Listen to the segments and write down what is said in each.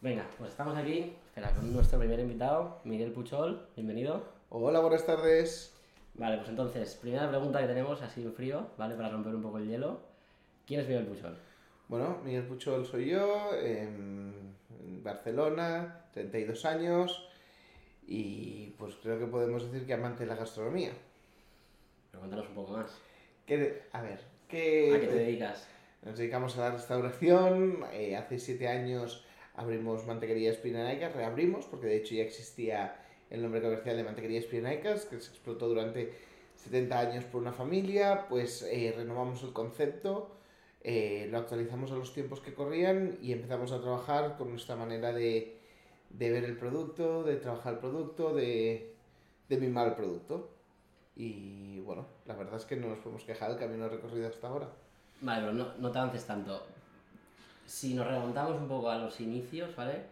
Venga, pues estamos aquí, espera, con nuestro primer invitado, Miguel Puchol, bienvenido. Hola, buenas tardes. Vale, pues entonces, primera pregunta que tenemos, así en frío, ¿vale? Para romper un poco el hielo. ¿Quién es Miguel Puchol? Bueno, Miguel Puchol soy yo, en Barcelona, 32 años, y pues creo que podemos decir que amante de la gastronomía. Pero cuéntanos un poco más. ¿Qué- a ver, ¿A ¿qué, qué te dedicas? Nos dedicamos a la restauración. eh, hace siete años abrimos Mantequería Espinaicas, reabrimos, porque de hecho ya existía el nombre comercial de Mantequería Espinaicas, que se explotó durante 70 años por una familia. Pues eh, renovamos el concepto, eh, lo actualizamos a los tiempos que corrían y empezamos a trabajar con nuestra manera de, de ver el producto, de trabajar el producto, de, de mimar el producto. Y bueno, la verdad es que no nos podemos quejar del camino recorrido hasta ahora. Vale, no, no te avances tanto. Si nos remontamos un poco a los inicios, ¿vale?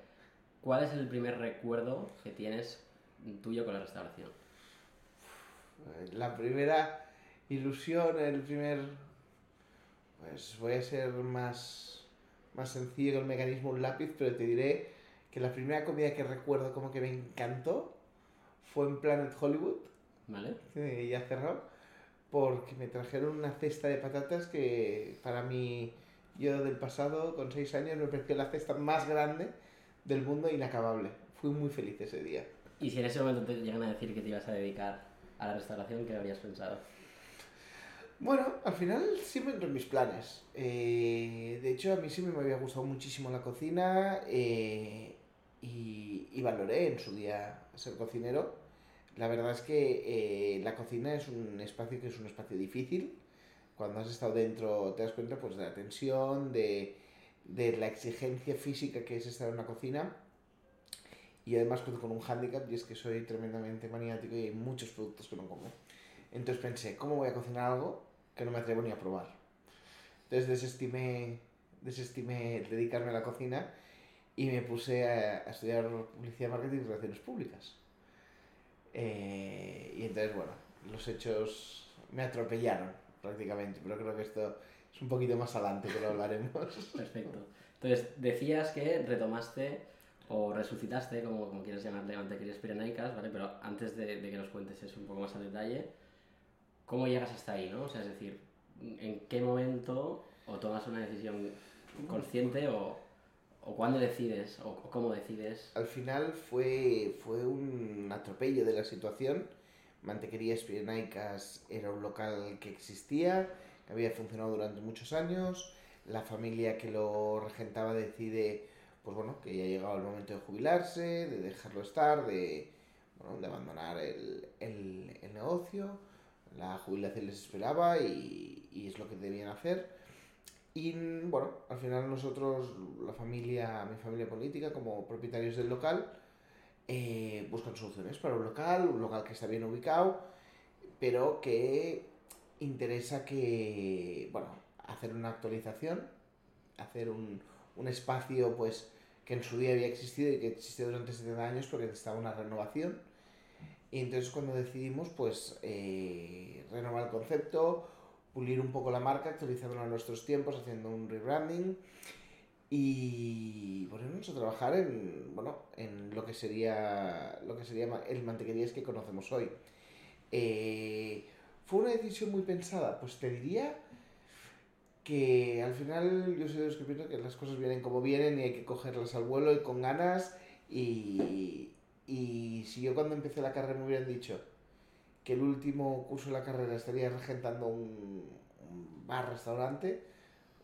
¿Cuál es el primer recuerdo que tienes tuyo con la restauración? La primera ilusión, el primer... Pues voy a ser más, más sencillo que el mecanismo un lápiz, pero te diré que la primera comida que recuerdo como que me encantó fue en Planet Hollywood, ¿Vale? que ya cerró, porque me trajeron una cesta de patatas que para mí, yo del pasado, con 6 años, me pareció la cesta más grande del mundo inacabable. Fui muy feliz ese día. Y si en ese momento te llegan a decir que te ibas a dedicar a la restauración, ¿qué habrías pensado? Bueno, al final siempre entró en mis planes. Eh, de hecho, a mí siempre me había gustado muchísimo la cocina eh, y, y valoré en su día ser cocinero. La verdad es que eh, la cocina es un espacio que es un espacio difícil. Cuando has estado dentro te das cuenta pues, de la tensión, de, de la exigencia física que es estar en una cocina. Y además con un hándicap y es que soy tremendamente maniático y hay muchos productos que no como. Entonces pensé, ¿cómo voy a cocinar algo que no me atrevo ni a probar? Entonces desestimé, desestimé dedicarme a la cocina y me puse a, a estudiar publicidad, marketing y relaciones públicas. Eh, y entonces, bueno, los hechos me atropellaron prácticamente, pero creo que esto es un poquito más adelante que lo hablaremos. Perfecto. Entonces, decías que retomaste o resucitaste, como, como quieres llamarle, mantequerías pirenaicas, ¿vale? Pero antes de, de que nos cuentes eso un poco más a detalle, ¿cómo llegas hasta ahí, no? O sea, es decir, ¿en qué momento o tomas una decisión consciente o, o cuándo decides o, o cómo decides? Al final fue, fue un atropello de la situación. Mantequerías Pirenaicas era un local que existía, que había funcionado durante muchos años. La familia que lo regentaba decide, pues bueno, que ya ha llegado el momento de jubilarse, de dejarlo estar, de, bueno, de abandonar el, el, el negocio. La jubilación les esperaba y, y es lo que debían hacer. Y bueno, al final nosotros, la familia, mi familia política, como propietarios del local, eh, buscan soluciones para un local, un local que está bien ubicado, pero que interesa que, bueno, hacer una actualización, hacer un, un espacio pues que en su día había existido y que existió durante 70 años porque necesitaba una renovación. Y entonces cuando decidimos pues eh, renovar el concepto, pulir un poco la marca, actualizándola a nuestros tiempos, haciendo un rebranding y ponernos a trabajar en, bueno, en lo que sería lo que sería el mantequerías que conocemos hoy. Eh, ¿Fue una decisión muy pensada? Pues te diría que al final yo soy de los que pienso que las cosas vienen como vienen y hay que cogerlas al vuelo y con ganas y, y si yo cuando empecé la carrera me hubieran dicho que el último curso de la carrera estaría regentando un, un bar-restaurante,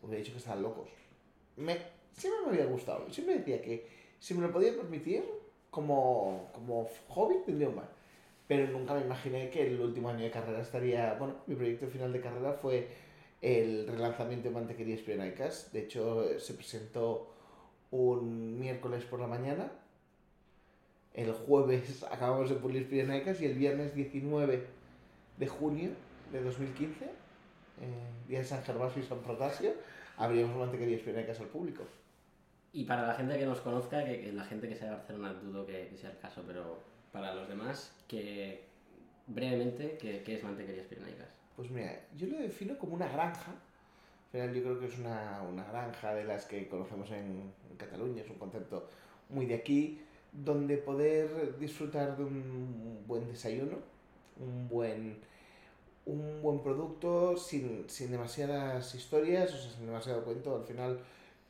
hubiera dicho que estaban locos. Me, siempre me había gustado. Siempre decía que si me lo podía permitir, como, como hobby, tendría un bar. Pero nunca me imaginé que el último año de carrera estaría... Bueno, mi proyecto final de carrera fue el relanzamiento de Mantequerías Pirenaicas. De hecho, se presentó un miércoles por la mañana. El jueves acabamos de pulir Pirenaicas y el viernes 19 de junio de 2015, eh, día de San Gervasio y San Protasio, abrimos Mantequerías Pirenaicas al público. Y para la gente que nos conozca, que, la gente que sea de Barcelona dudo que, que sea el caso, pero para los demás, que brevemente, ¿qué, es Mantequerías Pirenaicas? Pues mira, yo lo defino como una granja. Al final yo creo que es una, una granja de las que conocemos en, en Cataluña, es un concepto muy de aquí, donde poder disfrutar de un buen desayuno, un buen, un buen producto sin, sin demasiadas historias, o sea, sin demasiado cuento. Al final,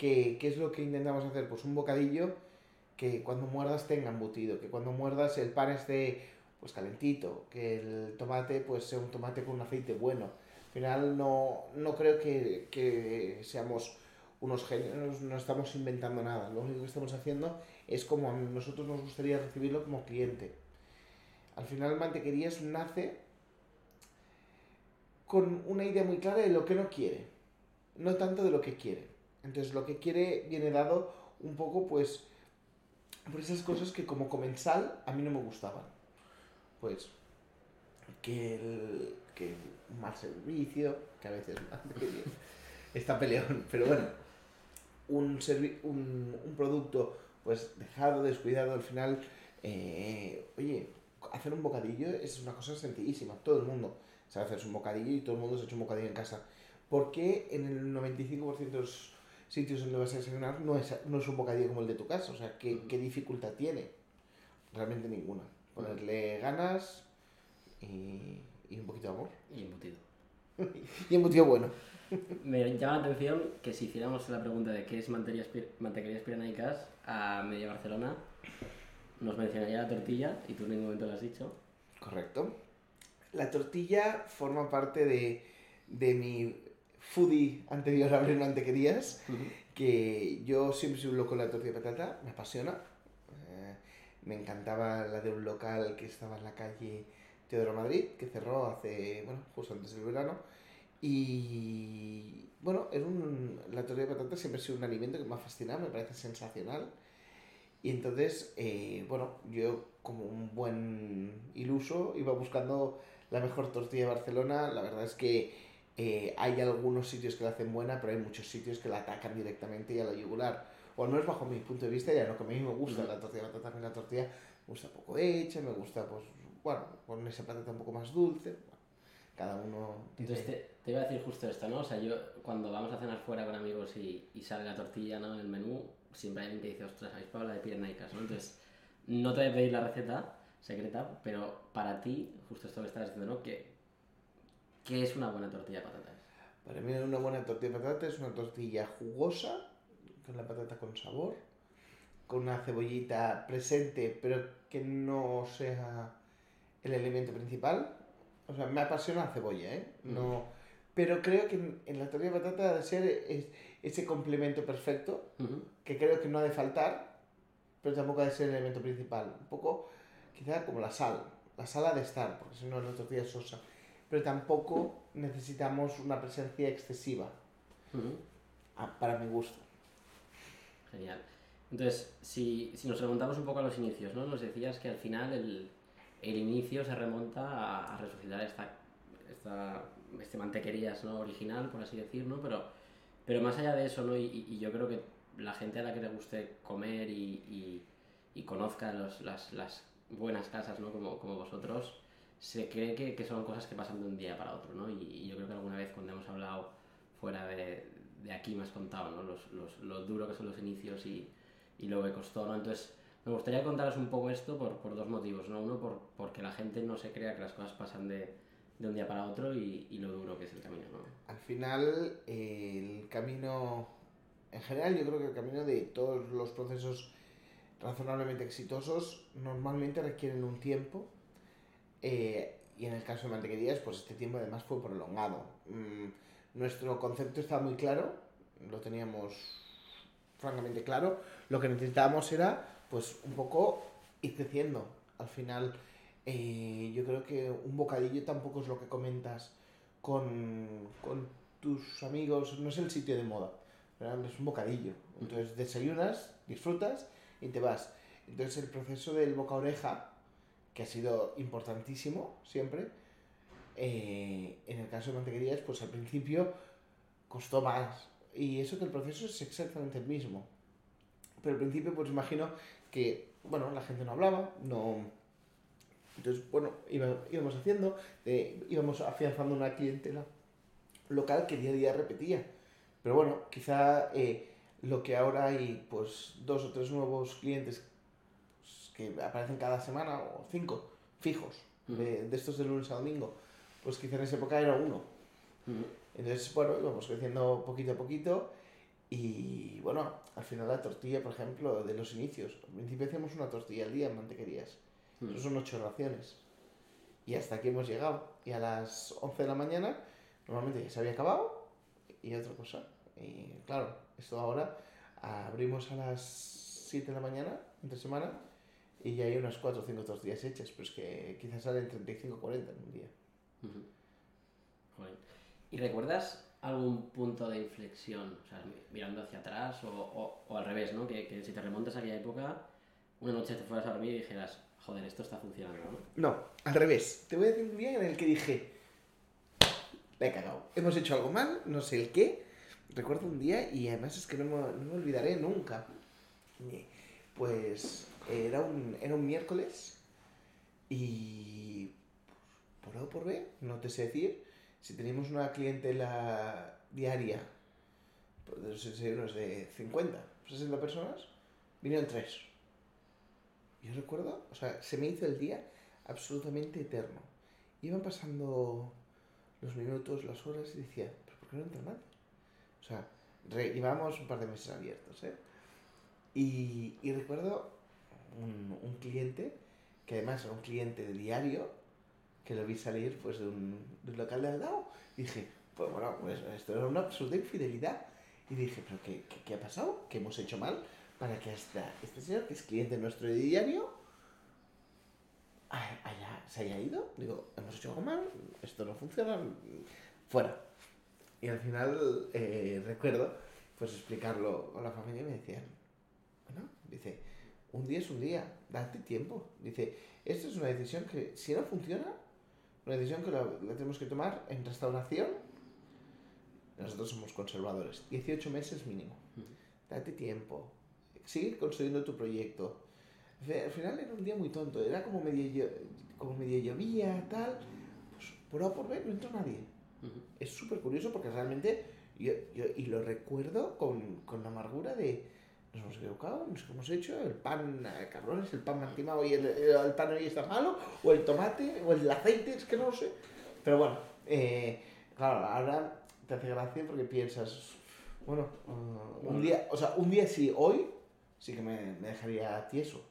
¿qué, ¿qué es lo que intentamos hacer? Pues un bocadillo que cuando muerdas tenga embutido, que cuando muerdas el pan esté pues calentito, que el tomate pues sea un tomate con un aceite bueno. Al final no, no creo que, que seamos unos genios, no estamos inventando nada. Lo único que estamos haciendo es como a nosotros nos gustaría recibirlo como cliente. Al final Mantequerías nace con una idea muy clara de lo que no quiere, no tanto de lo que quiere. Entonces lo que quiere viene dado un poco pues por esas cosas que como comensal a mí no me gustaban. Pues que el que mal servicio, que a veces está peleón, pero bueno, un, un, un producto pues dejado, descuidado, al final, eh, oye, hacer un bocadillo es una cosa sencillísima, todo el mundo sabe hacer un bocadillo y todo el mundo se ha hecho un bocadillo en casa. ¿Por qué en el 95% de los sitios donde vas a desayunar no es, no es un bocadillo como el de tu casa? O sea, ¿qué, qué dificultad tiene? Realmente ninguna. Ponerle ganas y, y un poquito de amor. Y embutido. y embutido bueno. Me llama la atención que si hiciéramos la pregunta de qué es mantequillas pirenaicas a media Barcelona, nos mencionaría la tortilla y tú en ningún momento lo has dicho. Correcto. La tortilla forma parte de, de mi foodie anterior a abrir mantequerías, que yo siempre soy un loco la tortilla de patata, me apasiona. Eh, me encantaba la de un local que estaba en la calle Teodoro Madrid, que cerró hace, bueno, justo antes del verano y bueno, es un, la tortilla de patata siempre ha sido un alimento que me ha fascinado, me parece sensacional. Y entonces, eh, bueno, yo como un buen iluso iba buscando la mejor tortilla de Barcelona. La verdad es que eh, hay algunos sitios que la hacen buena, pero hay muchos sitios que la atacan directamente y a la yugular. O no es bajo mi punto de vista, ya no que a mí me gusta la tortilla de patata, la tortilla me gusta poco hecha, me gusta, pues, bueno, con esa patata un poco más dulce cada uno... Entonces te, te, iba a decir justo esto, ¿no? O sea, yo cuando vamos a cenar fuera con amigos y, y sale la tortilla, ¿no? En el menú, siempre hay alguien que dice, ostras, habéis probado la de pirenaicas, ¿no? Entonces, no te voy a pedir la receta secreta, pero para ti, justo esto que estás diciendo, ¿no? ¿Qué, ¿Qué es una buena tortilla de patatas? Para mí una buena tortilla de patatas es una tortilla jugosa, con la patata con sabor, con una cebollita presente, pero que no sea el elemento principal, o sea, me apasiona la cebolla, ¿eh? No, pero creo que en, la tortilla de patata debe ser es, ese complemento perfecto, que creo que no ha de faltar, pero tampoco ha de ser el elemento principal. Un poco, quizá como la sal. La sal ha de estar, porque si no la tortilla sosa. Pero tampoco necesitamos una presencia excesiva, para mi gusto. Genial. Entonces, si, si nos remontamos un poco a los inicios, ¿no? Nos decías que al final el, el inicio se remonta a, resucitar esta, esta, este mantequerías ¿no? original, por así decirlo, pero, pero más allá de eso, ¿no? Y, y, yo creo que la gente a la que le guste comer y, y conozca los, las, las, buenas casas, ¿no? Como, como vosotros, se cree que, que, son cosas que pasan de un día para otro, ¿no? Y, yo creo que alguna vez cuando hemos hablado fuera de, de aquí me has contado, ¿no? Los, los, lo duro que son los inicios y, y lo que costó, ¿no? Entonces, me gustaría contaros un poco esto por, por dos motivos, ¿no? Uno, por, porque la gente no se crea que las cosas pasan de, de un día para otro y, y, lo duro que es el camino, ¿no? Al final, el camino, en general yo creo que el camino de todos los procesos razonablemente exitosos normalmente requieren un tiempo eh, y en el caso de mantequerías, pues este tiempo además fue prolongado. Mm, nuestro concepto estaba muy claro, lo teníamos francamente claro, lo que necesitábamos era pues un poco ir creciendo. Al final, eh, yo creo que un bocadillo tampoco es lo que comentas con, con tus amigos, no es el sitio de moda, es un bocadillo. Entonces desayunas, disfrutas y te vas. Entonces el proceso del boca oreja, que ha sido importantísimo siempre, eh, en el caso de mantequerías, pues al principio costó más. Y eso que el proceso es exactamente el mismo. Pero al principio, pues imagino que, bueno, la gente no hablaba, no... Entonces, bueno, íbamos haciendo, eh, íbamos afianzando una clientela local que día a día repetía. Pero bueno, quizá eh, lo que ahora hay pues dos o tres nuevos clientes que aparecen cada semana o cinco fijos de, de estos de lunes a domingo, pues quizá en esa época era uno. Entonces, bueno, íbamos creciendo poquito a poquito y bueno, al final la tortilla, por ejemplo, de los inicios, al principio hacíamos una tortilla al día en mantequerías, Ujú. eso son ocho raciones. Y hasta aquí hemos llegado. Y a las 11 de la mañana, normalmente ya se había acabado y otra cosa. Y claro, esto ahora abrimos a las 7 de la mañana, entre semana, y ya hay unas 4 o 5 tortillas hechas, pues que quizás salen 35 o 40 en un día. Joder. ¿Y recuerdas algún punto de inflexión, o sea, mi- mirando hacia atrás o, o- o al revés, ¿no? Que, que si te remontas a aquella época, una noche te fueras a dormir y dijeras, joder, esto está funcionando, ¿no? No, al revés. Te voy a decir un día en el que dije, la he cagado. Hemos hecho algo mal, no sé el qué. Recuerdo un día y además es que no me, no me olvidaré nunca. Pues era un, era un miércoles y por A o por B, no te sé decir, si teníamos una clientela diaria pues, de los de 50, 60 personas, vinieron tres. Yo recuerdo, o sea, se me hizo el día absolutamente eterno. Iban pasando los minutos, las horas y decía, ¿pero por qué no entra nadie? O sea, re- llevábamos un par de meses abiertos, ¿eh? Y, y recuerdo un, un cliente, que además era un cliente de diario, que lo vi salir pues de un, de un local de al lado. Dije, pues bueno, pues esto era una absoluta infidelidad. Y dije, ¿pero qué, qué, qué ha pasado? ¿Qué hemos hecho mal para que hasta este señor, que es cliente nuestro de diario, haya- se haya ido? Digo, hemos hecho algo mal, esto no funciona, fuera. Y al final eh, recuerdo pues explicarlo a la familia y me decían, bueno, dice, un día es un día, date tiempo. Dice, esto es una decisión que si no funciona, una decisión que la, la tenemos que tomar en restauración. Nosotros somos conservadores, 18 meses mínimo. Date tiempo, sigue construyendo tu proyecto. Al final era un día muy tonto, era como medio, como medio llovía, tal. Pues por A por B no entró nadie es súper curioso porque realmente yo, yo- y lo recuerdo con, con la amargura de nos hemos equivocado, no sé qué hemos hecho, el pan, eh, cabrones, el pan me han timado y el, el- el pan hoy está malo, o el tomate, o el aceite, es que no lo sé. Pero bueno, eh, claro, ahora te hace gracia porque piensas, bueno, uh, un día, o sea, un día sí, hoy sí que me, me dejaría tieso.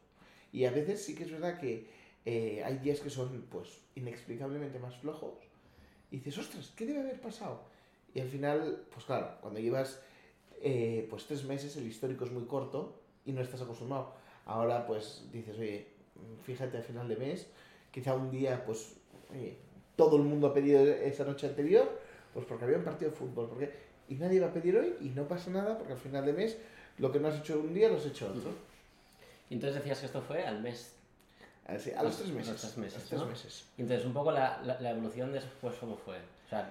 Y a veces sí que es verdad que eh, hay días que son, pues, inexplicablemente más flojos y dices, ostras, ¿qué debe haber pasado? Y al final, pues claro, cuando llevas eh, pues tres meses, el histórico es muy corto y no estás acostumbrado. Ahora pues dices, oye, fíjate al final de mes, quizá un día pues, oye, todo el mundo ha pedido esa noche anterior, pues porque había un partido de fútbol, porque y nadie va a pedir hoy y no pasa nada porque al final de mes lo que no has hecho un día lo has hecho otro. Y entonces decías que esto fue al mes. Así, a los A tres los meses. tres meses, a los tres ¿no? meses. Y entonces un poco la, la, la evolución después, ¿cómo fue? O sea,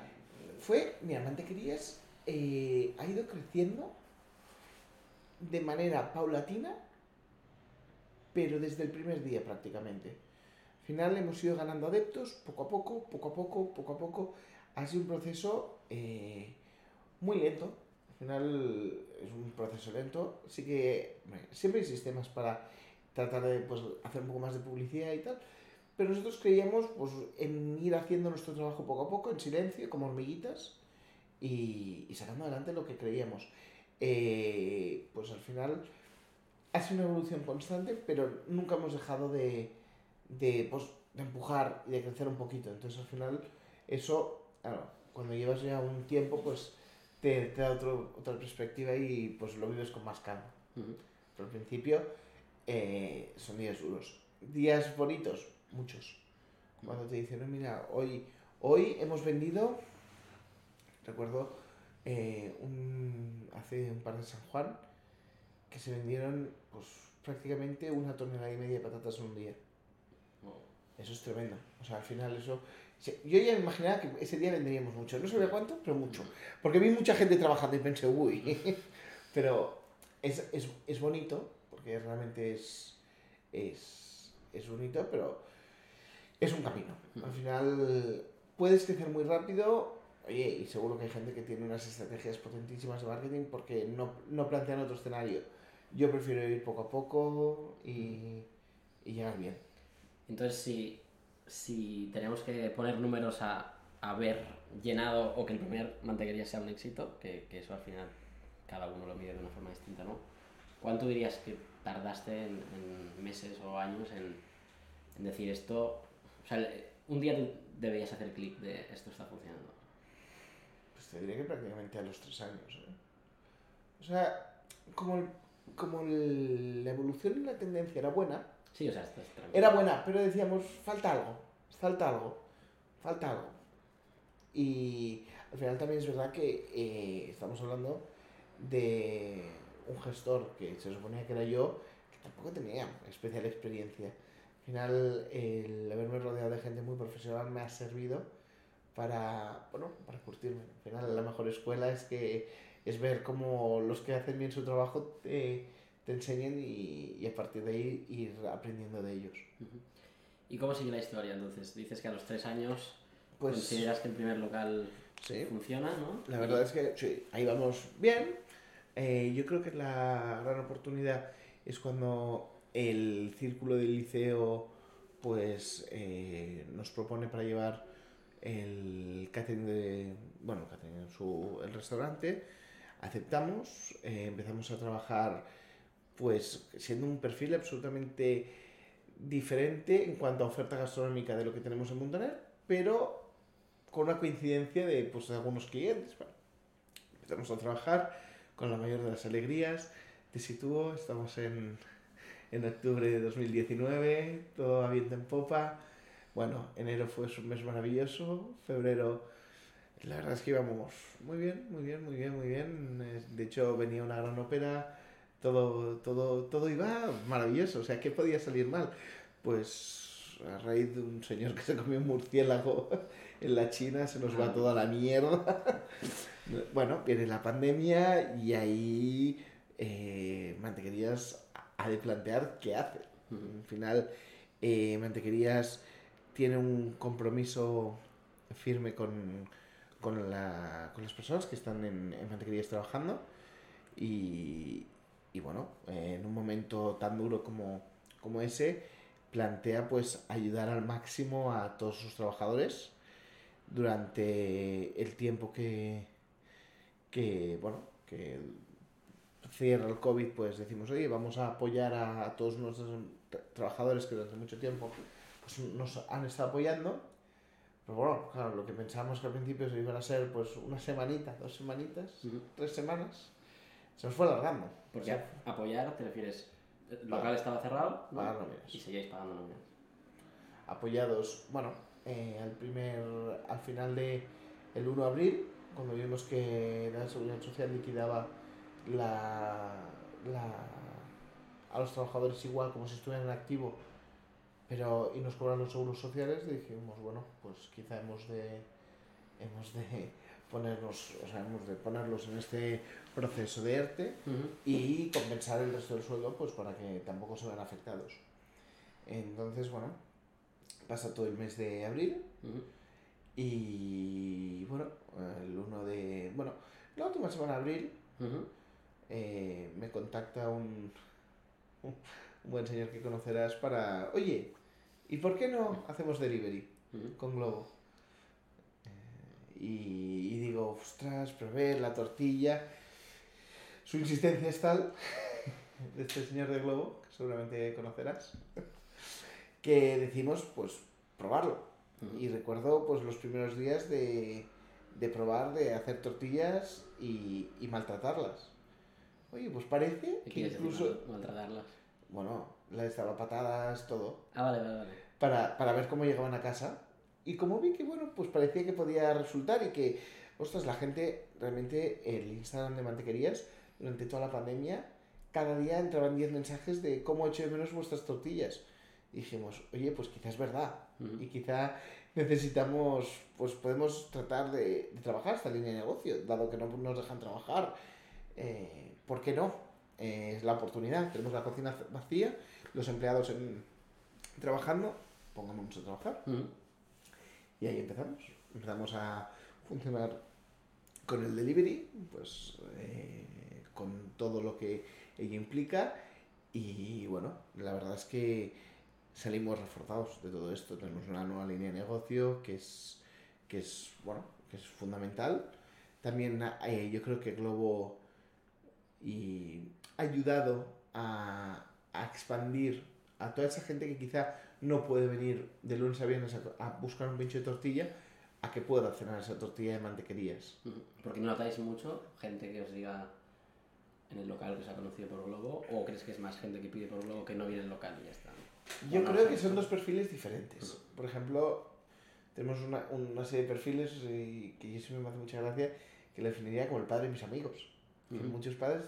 fue, mira, Mantequerías eh, ha ido creciendo de manera paulatina, pero desde el primer día prácticamente. Al final hemos ido ganando adeptos poco a poco, poco a poco, poco a poco. Ha sido un proceso eh, muy lento. Al final es un proceso lento. Sí que siempre hay sistemas para tratar de pues, hacer un poco más de publicidad y tal. Pero nosotros creíamos pues, en ir haciendo nuestro trabajo poco a poco, en silencio, como hormiguitas, y, y sacando adelante lo que creíamos. Eh, pues al final ha sido una evolución constante, pero nunca hemos dejado de, de, pues, de empujar y de crecer un poquito. Entonces al final eso, claro, cuando llevas ya un tiempo, pues te, te da otro- otra perspectiva y pues lo vives con más calma. ujú. Pero al principio eh, son días duros. Días bonitos, muchos. Cuando te dicen, "No, mira, hoy, hoy hemos vendido, recuerdo eh, un, hace un par de San Juan, que se vendieron pues prácticamente una tonelada y media de patatas en un día. Eso es tremendo. O sea, al final eso... Yo ya me imaginaba que ese día venderíamos mucho. No sabía cuánto, pero mucho. Porque vi mucha gente trabajando y pensé, uy. pero es, es, es bonito, porque realmente es, es, es bonito, pero es un camino. Al final puedes crecer muy rápido, Oye, y seguro que hay gente que tiene unas estrategias potentísimas de marketing porque no, no plantean otro escenario. Yo prefiero ir poco a poco y, y llegar bien. Entonces, si, si tenemos que poner números a haber llenado o que el primer mantequería sea un éxito, que, que eso al final cada uno lo mide de una forma distinta, ¿no? ¿Cuánto dirías que tardaste en, en meses o años en, en decir esto? O sea, un día tú deberías hacer clic de esto está funcionando. Te diría que prácticamente a los tres años. ¿eh? O sea, como, el- como el- la evolución y la tendencia era buena, Sí, o sea, estás era buena, pero decíamos, falta algo, falta algo, falta algo. Y al final también es verdad que eh, estamos hablando de un gestor que se suponía que era yo, que tampoco tenía especial experiencia. Al final, el haberme rodeado de gente muy profesional me ha servido para, bueno, para curtirme. Al final, la mejor escuela es que es ver cómo los que hacen bien su trabajo te, te enseñan y, y a partir de ahí ir aprendiendo de ellos. ¿Y cómo sigue la historia entonces? Dices que a los tres años Pues consideras que el primer local sí, funciona, ¿no? la verdad es que sí, ahí vamos bien. Eh, yo creo que la gran oportunidad es cuando el círculo del liceo pues eh, nos propone para llevar el catering de bueno catering, su, el restaurante aceptamos eh, empezamos a trabajar pues siendo un perfil absolutamente diferente en cuanto a oferta gastronómica de lo que tenemos en Montaner pero con una coincidencia de pues de algunos clientes bueno, empezamos a trabajar con la mayor de las alegrías te sitúo estamos en en octubre de 2019, todo va viento en popa. Bueno, enero fue un mes maravilloso, febrero, la verdad es que íbamos muy bien, muy bien, muy bien, muy bien. De hecho, venía una gran ópera, todo, todo, todo iba maravilloso, o sea, ¿qué podía salir mal? Pues a raíz de un señor que se comió un murciélago en la China, se nos va toda la mierda. Bueno, viene la pandemia y ahí eh, Mantequerías ha de plantear qué hace. Al final, eh, Mantequerías tiene un compromiso firme con, con, la- con las personas que están en, en Mantequerías trabajando. Y, bueno, en un momento tan duro como, como ese, plantea pues ayudar al máximo a todos sus trabajadores durante el tiempo que, que bueno, que cierra el COVID, pues decimos, oye, vamos a apoyar a, a todos nuestros tra- trabajadores que durante mucho tiempo pues, nos han estado apoyando. Pero bueno, claro, lo que pensábamos que al principio se iban a ser pues una semanita, dos semanitas, Ujú. tres semanas, se nos fue alargando. Porque O sea, a- apoyar te refieres, el Pagar. local estaba cerrado nóminas. y seguíais pagando nóminas. apoyados, bueno, eh, al primer, al final de el 1 de abril, cuando vimos que la Seguridad Social liquidaba la, la, a los trabajadores igual como si estuvieran en activo, pero y nos cobran los seguros sociales, dijimos, bueno, pues quizá hemos de hemos de ponernos, o sea, hemos de ponerlos en este proceso de ERTE y compensar el resto del sueldo pues para que tampoco se vean afectados. Entonces, bueno, pasa todo el mes de abril Ujú. y bueno, el 1 de... Bueno, la última semana de abril eh, me contacta un, un buen señor que conocerás para, oye, ¿y por qué no hacemos delivery con Globo? Eh, y, y digo, ostras, probé la tortilla. Su insistencia es tal, de este señor de Globo, que seguramente conocerás, que decimos, pues, probarlo. Y recuerdo, pues, los primeros días de, de probar, de hacer tortillas y, y maltratarlas. Oye, pues parece ¿Qué que incluso, mal- maltratarlas? bueno, les daba patadas, todo Ah, vale, vale, vale. para, para ver cómo llegaban a casa. Y como vi que, bueno, pues parecía que podía resultar y que, ostras, la gente, realmente, el Instagram de Mantequerías, durante toda la pandemia, cada día entraban 10 mensajes de cómo echo de menos vuestras tortillas. Y dijimos, oye, pues quizás es verdad. Ujú. Y quizá necesitamos, pues podemos tratar de, de trabajar esta línea de negocio, dado que no nos dejan trabajar. Eh, ¿Por qué no? Eh, es la oportunidad. Tenemos la cocina vacía, los empleados en- trabajando, pongámonos a trabajar. Y ahí empezamos. Empezamos a funcionar con el delivery, pues eh, con todo lo que ello implica. Y bueno, la verdad es que salimos reforzados de todo esto. Tenemos una nueva línea de negocio que es, que es, bueno, que es fundamental. También eh, yo creo que Globo y ha ayudado a, a, expandir a toda esa gente que quizá no puede venir de lunes a viernes a, a buscar un pincho de tortilla, a que pueda cenar esa tortilla de mantequerías. Porque no notáis mucho gente que os diga en el local que os ha conocido por Globo o crees que es más gente que pide por Globo que no viene al local y ya está? Yo creo que son dos perfiles diferentes. Por ejemplo, tenemos una, una serie de perfiles y que yo siempre me hace mucha gracia que le definiría como el padre de mis amigos. Muchos padres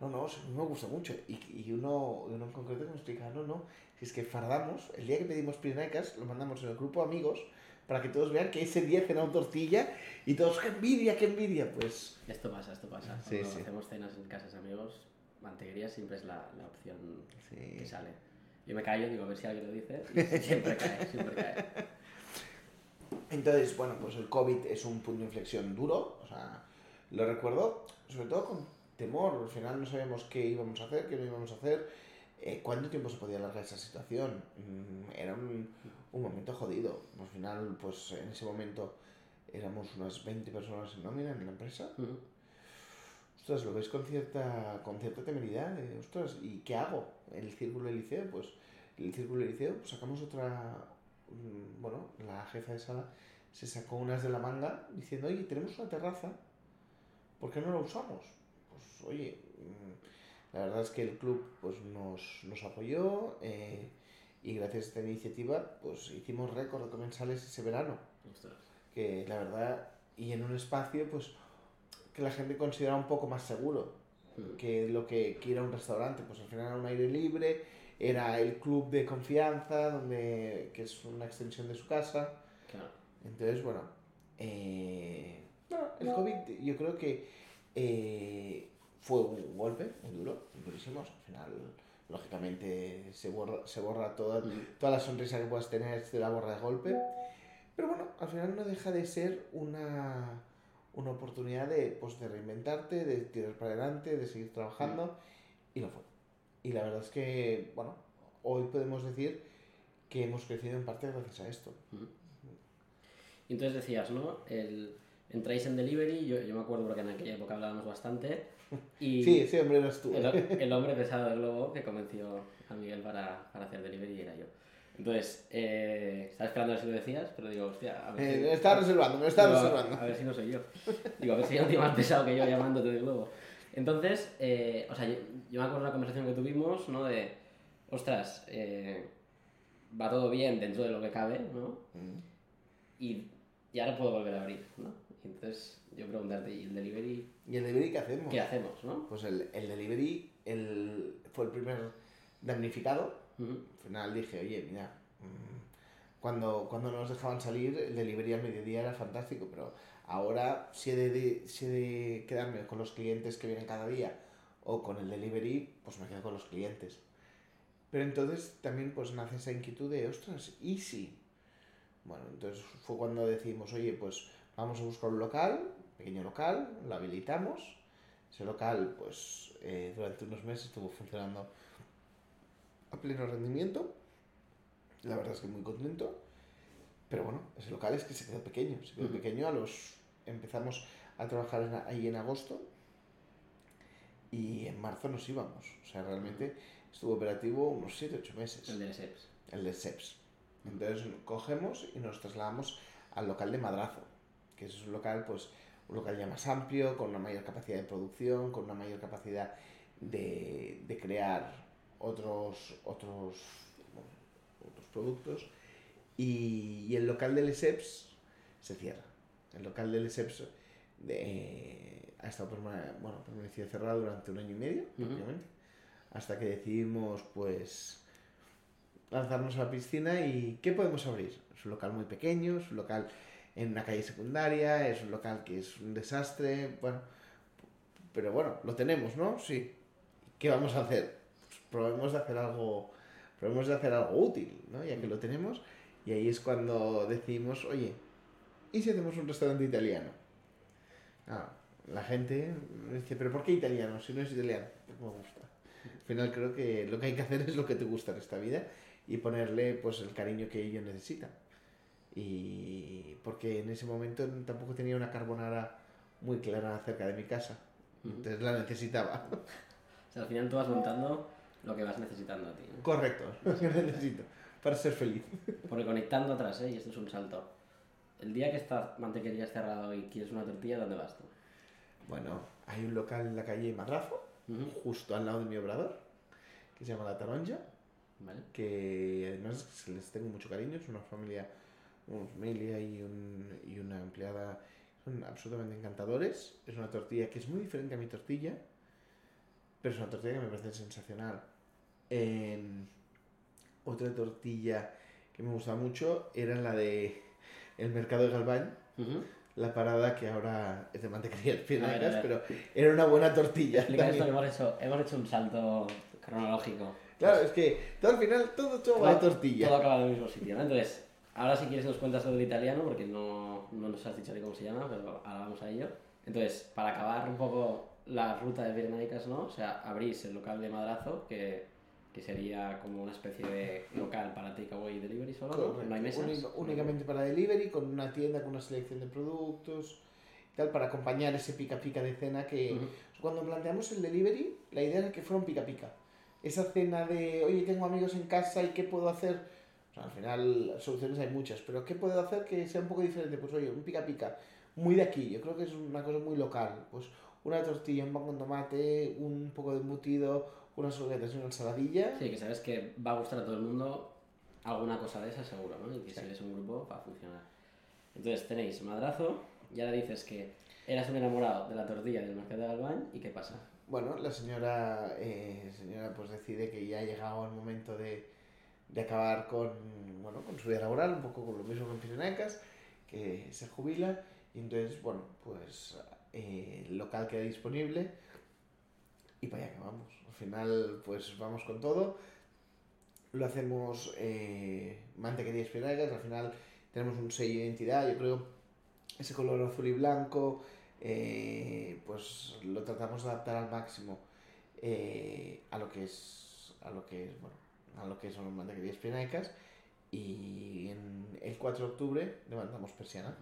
no, no, me gusta mucho. Y, y uno, uno en concreto me explica, no, no, si es que fardamos, el día que pedimos pirinacas, lo mandamos en el grupo amigos para que todos vean que ese día cenado tortilla y todos, qué envidia, qué envidia, pues... Esto pasa, esto pasa. Cuando sí. hacemos cenas en casas amigos, mantequería siempre es la, la opción Sí. que sale. Yo me callo, digo, a ver si alguien lo dice, y siempre cae, siempre cae. Entonces, bueno, pues el COVID es un punto de inflexión duro, o sea, lo recuerdo, sobre todo con temor, al final no sabíamos qué íbamos a hacer, qué no íbamos a hacer, eh, cuánto tiempo se podía alargar esa situación. Mm, Era un, un momento jodido, al final, pues en ese momento éramos unas 20 personas en nómina en la empresa. Ostras, lo ves con cierta, con cierta temeridad, de, ostras, ¿y qué hago? El círculo del liceo, pues el círculo del liceo, pues sacamos otra, mm, bueno, la jefa de sala se sacó unas de la manga diciendo, oye, tenemos una terraza, ¿por qué no la usamos? Pues oye, mm, la verdad es que el club pues nos, nos apoyó eh, y gracias a esta iniciativa pues hicimos récord de comensales ese verano Ostras. que la verdad, y en un espacio pues que la gente considera un poco más seguro Ujú. que lo que, que ir a un restaurante, pues al final era un aire libre, era el club de confianza, donde, que es una extensión de su casa, Claro. entonces bueno, eh, bueno, el COVID yo creo que eh, fue un golpe muy duro, durísimo, al final lógicamente se borra, se borra toda, toda la sonrisa que puedas tener se la borra de golpe. Pero bueno, al final no deja de ser una, una oportunidad de, pues, de reinventarte, de tirar para adelante, de seguir trabajando. Y lo fue. Y la verdad es que, bueno, hoy podemos decir que hemos crecido en parte gracias a esto. Y entonces decías, ¿no? El, entráis en delivery, yo, yo me acuerdo porque en aquella época hablábamos bastante. Y Sí, hombre eras tú. el, el hombre pesado del globo que convenció a Miguel para, para hacer delivery era yo. Entonces, eh, estaba esperando a ver si lo decías, pero digo, hostia, a ver Eh, si- me estaba reservando, me estaba Digo, reservando. A ver si no soy yo. Digo, a ver si hay tío más pesado que yo llamándote de globo. Entonces, eh, o sea, yo, yo me acuerdo de la conversación que tuvimos, ¿no? De, ostras, eh, va todo bien dentro de lo que cabe, ¿no? Mm. Y, y ahora puedo volver a abrir, ¿no? Entonces yo preguntarte, ¿y el delivery ¿Y el delivery qué hacemos? qué hacemos, no? Pues el, el delivery el, fue el primer damnificado. Ujú. Al final dije, oye, mira, mm, cuando, cuando nos dejaban salir, el delivery al mediodía era fantástico, pero ahora si he, de, si he de quedarme con los clientes que vienen cada día o con el delivery, pues me quedo con los clientes. Pero entonces también pues nace esa inquietud de, ostras, ¿y si? Bueno, entonces fue cuando decidimos, oye, pues vamos a buscar un local, pequeño local, lo habilitamos. Ese local, pues eh, durante unos meses estuvo funcionando a pleno rendimiento. La verdad es que muy contento. Pero bueno, ese local es que se quedó pequeño. Se quedó pequeño a los... Empezamos a trabajar en- ahí en agosto y en marzo nos íbamos. O sea, realmente estuvo operativo unos 7-8 meses El de SEPS. el de SEPS. Entonces cogemos y nos trasladamos al local de Madrazo, que es un local, pues, un local ya más amplio, con una mayor capacidad de producción, con una mayor capacidad de, de crear otros, otros, bueno, otros productos. Y, y el local del SEPS se cierra. El local del SEPS de, ha estado bueno, permanecido cerrado durante un año y medio, prácticamente, hasta que decidimos, pues, lanzarnos a la piscina y ¿qué podemos abrir? Es un local muy pequeño, es un local en una calle secundaria, es un local que es un desastre, bueno, pero bueno, lo tenemos, ¿no? Sí. ¿Qué vamos a hacer? Pues probemos de hacer algo, probemos de hacer algo útil, ¿no? Ya que lo tenemos y ahí es cuando decidimos, oye, ¿y si hacemos un restaurante italiano? Ah, la gente dice, ¿pero por qué italiano? Si no es italiano, pues me gusta. Al final creo que lo que hay que hacer es lo que te gusta en esta vida y ponerle pues el cariño que ellos necesitan. Y porque en ese momento tampoco tenía una carbonara muy clara cerca de mi casa. Entonces la necesitaba. O sea, al final tú vas montando lo que vas necesitando a ti. ¿no? Correcto, lo que necesito para ser feliz. Porque conectando atrás, ¿eh? y esto es un salto. El día que esta mantequería es cerrado y quieres una tortilla, ¿dónde vas tú? Bueno, hay un local en la calle Madrazo, Ujú. justo al lado de mi obrador, que se llama La Taronja, ¿Vale? que además les tengo mucho cariño, es una familia, una familia y, un- y una empleada, son absolutamente encantadores. Es una tortilla que es muy diferente a mi tortilla, pero es una tortilla que me parece sensacional. Otra tortilla que me gusta mucho era la de el mercado de Galván, Ujú. la parada que ahora es de espinacas, a pero era una buena tortilla. Esto hemos hecho, hemos hecho un salto cronológico. Claro, es que todo al final todo, todo va de tortilla. Todo acaba en el mismo sitio, ¿no? Entonces, ahora si quieres nos cuentas lo del italiano, porque no, no nos has dicho ni cómo se llama, pero ahora vamos a ello. Entonces, para acabar un poco la ruta de Pirenaicas, ¿no? O sea, abrís el local de Madrazo, que, que sería como una especie de local para takeaway y delivery solo, ¿no? Correcto. No hay mesas. Únicamente para delivery, con una tienda con una selección de productos y tal, para acompañar ese pica pica de cena que Ujú. cuando planteamos el delivery, la idea era que fuera un pica pica. Esa cena de, oye, tengo amigos en casa y qué puedo hacer. Sea, al final, soluciones hay muchas, pero ¿qué puedo hacer que sea un poco diferente? Pues oye, un pica pica, muy de aquí, yo creo que es una cosa muy local. Pues una tortilla, un pan con tomate, un poco de embutido, unas croquetas y una ensaladilla. Sí, que sabes que va a gustar a todo el mundo alguna cosa de esa seguro, ¿no? Y que si eres un grupo va a funcionar. Entonces tenéis madrazo, ya le dices que eras un enamorado de la tortilla del mercado de Galván y ¿qué pasa? Bueno, la señora, eh, señora pues decide que ya ha llegado el momento de, de acabar con, bueno, con su vida laboral, un poco con lo mismo que en Pirenecas, que se jubila y entonces, bueno, pues eh, el local queda disponible y para allá que vamos. Al final, pues vamos con todo. Lo hacemos eh, mantequerías Pirenecas, al final tenemos un sello de identidad, yo creo, ese color azul y blanco, eh, pues lo tratamos de adaptar al máximo eh, a lo que es a lo que es bueno a lo que son las mantequerías pirenaicas y en el 4 de octubre levantamos persiana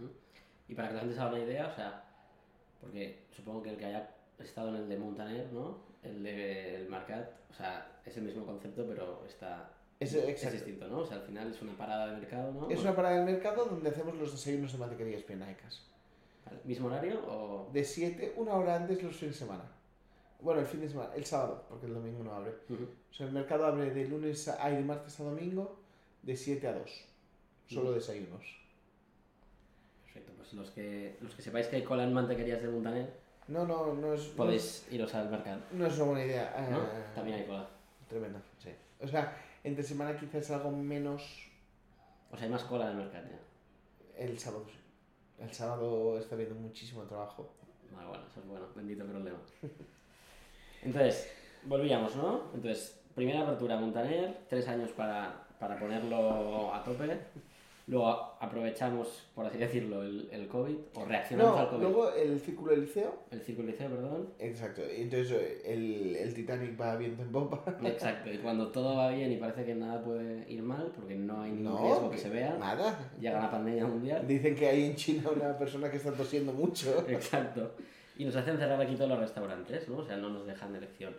Y para que la gente se haga una idea, o sea, porque supongo que el que haya estado en el de Montaner, ¿no? El de el Marcat, o sea, es el mismo concepto, pero está Es- es distinto, ¿no? O sea, al final es una parada de mercado, ¿no? es una parada del mercado donde hacemos los desayunos de mantequerías pirenaicas Vale, ¿Mismo horario o...? de 7 una hora antes los fines de semana bueno el fin de semana el sábado porque el domingo no abre Ujú. o sea el mercado abre de lunes a ay, de martes a domingo de 7 a 2 solo Mm. desayunos Perfecto, pues los que, los que sepáis que hay cola en mantequerías de Montaner, no no no es podéis iros al mercado, no es una buena idea ¿no? Ah, También hay cola. Tremendo, sí. O sea, entre semana quizás algo menos O sea, hay más cola en el mercado ya. el sábado, sí. El sábado está habiendo muchísimo trabajo. Vale, bueno, eso es bueno, bendito problema. Entonces, volvíamos, ¿no? Entonces, primera apertura Montaner, tres años para, para ponerlo a tope. Luego aprovechamos, por así decirlo, el, el COVID, o reaccionamos al No, COVID. luego el círculo del liceo. El círculo liceo, perdón. Exacto. Y entonces el, el Titanic va viento en popa. Exacto, y cuando todo va bien y parece que nada puede ir mal, porque no hay ningún No, riesgo que se vea, Nada. llega la pandemia mundial. Dicen que hay en China una persona que está tosiendo mucho. Exacto. Y nos hacen cerrar aquí todos los restaurantes, ¿no? O sea, no nos dejan elección.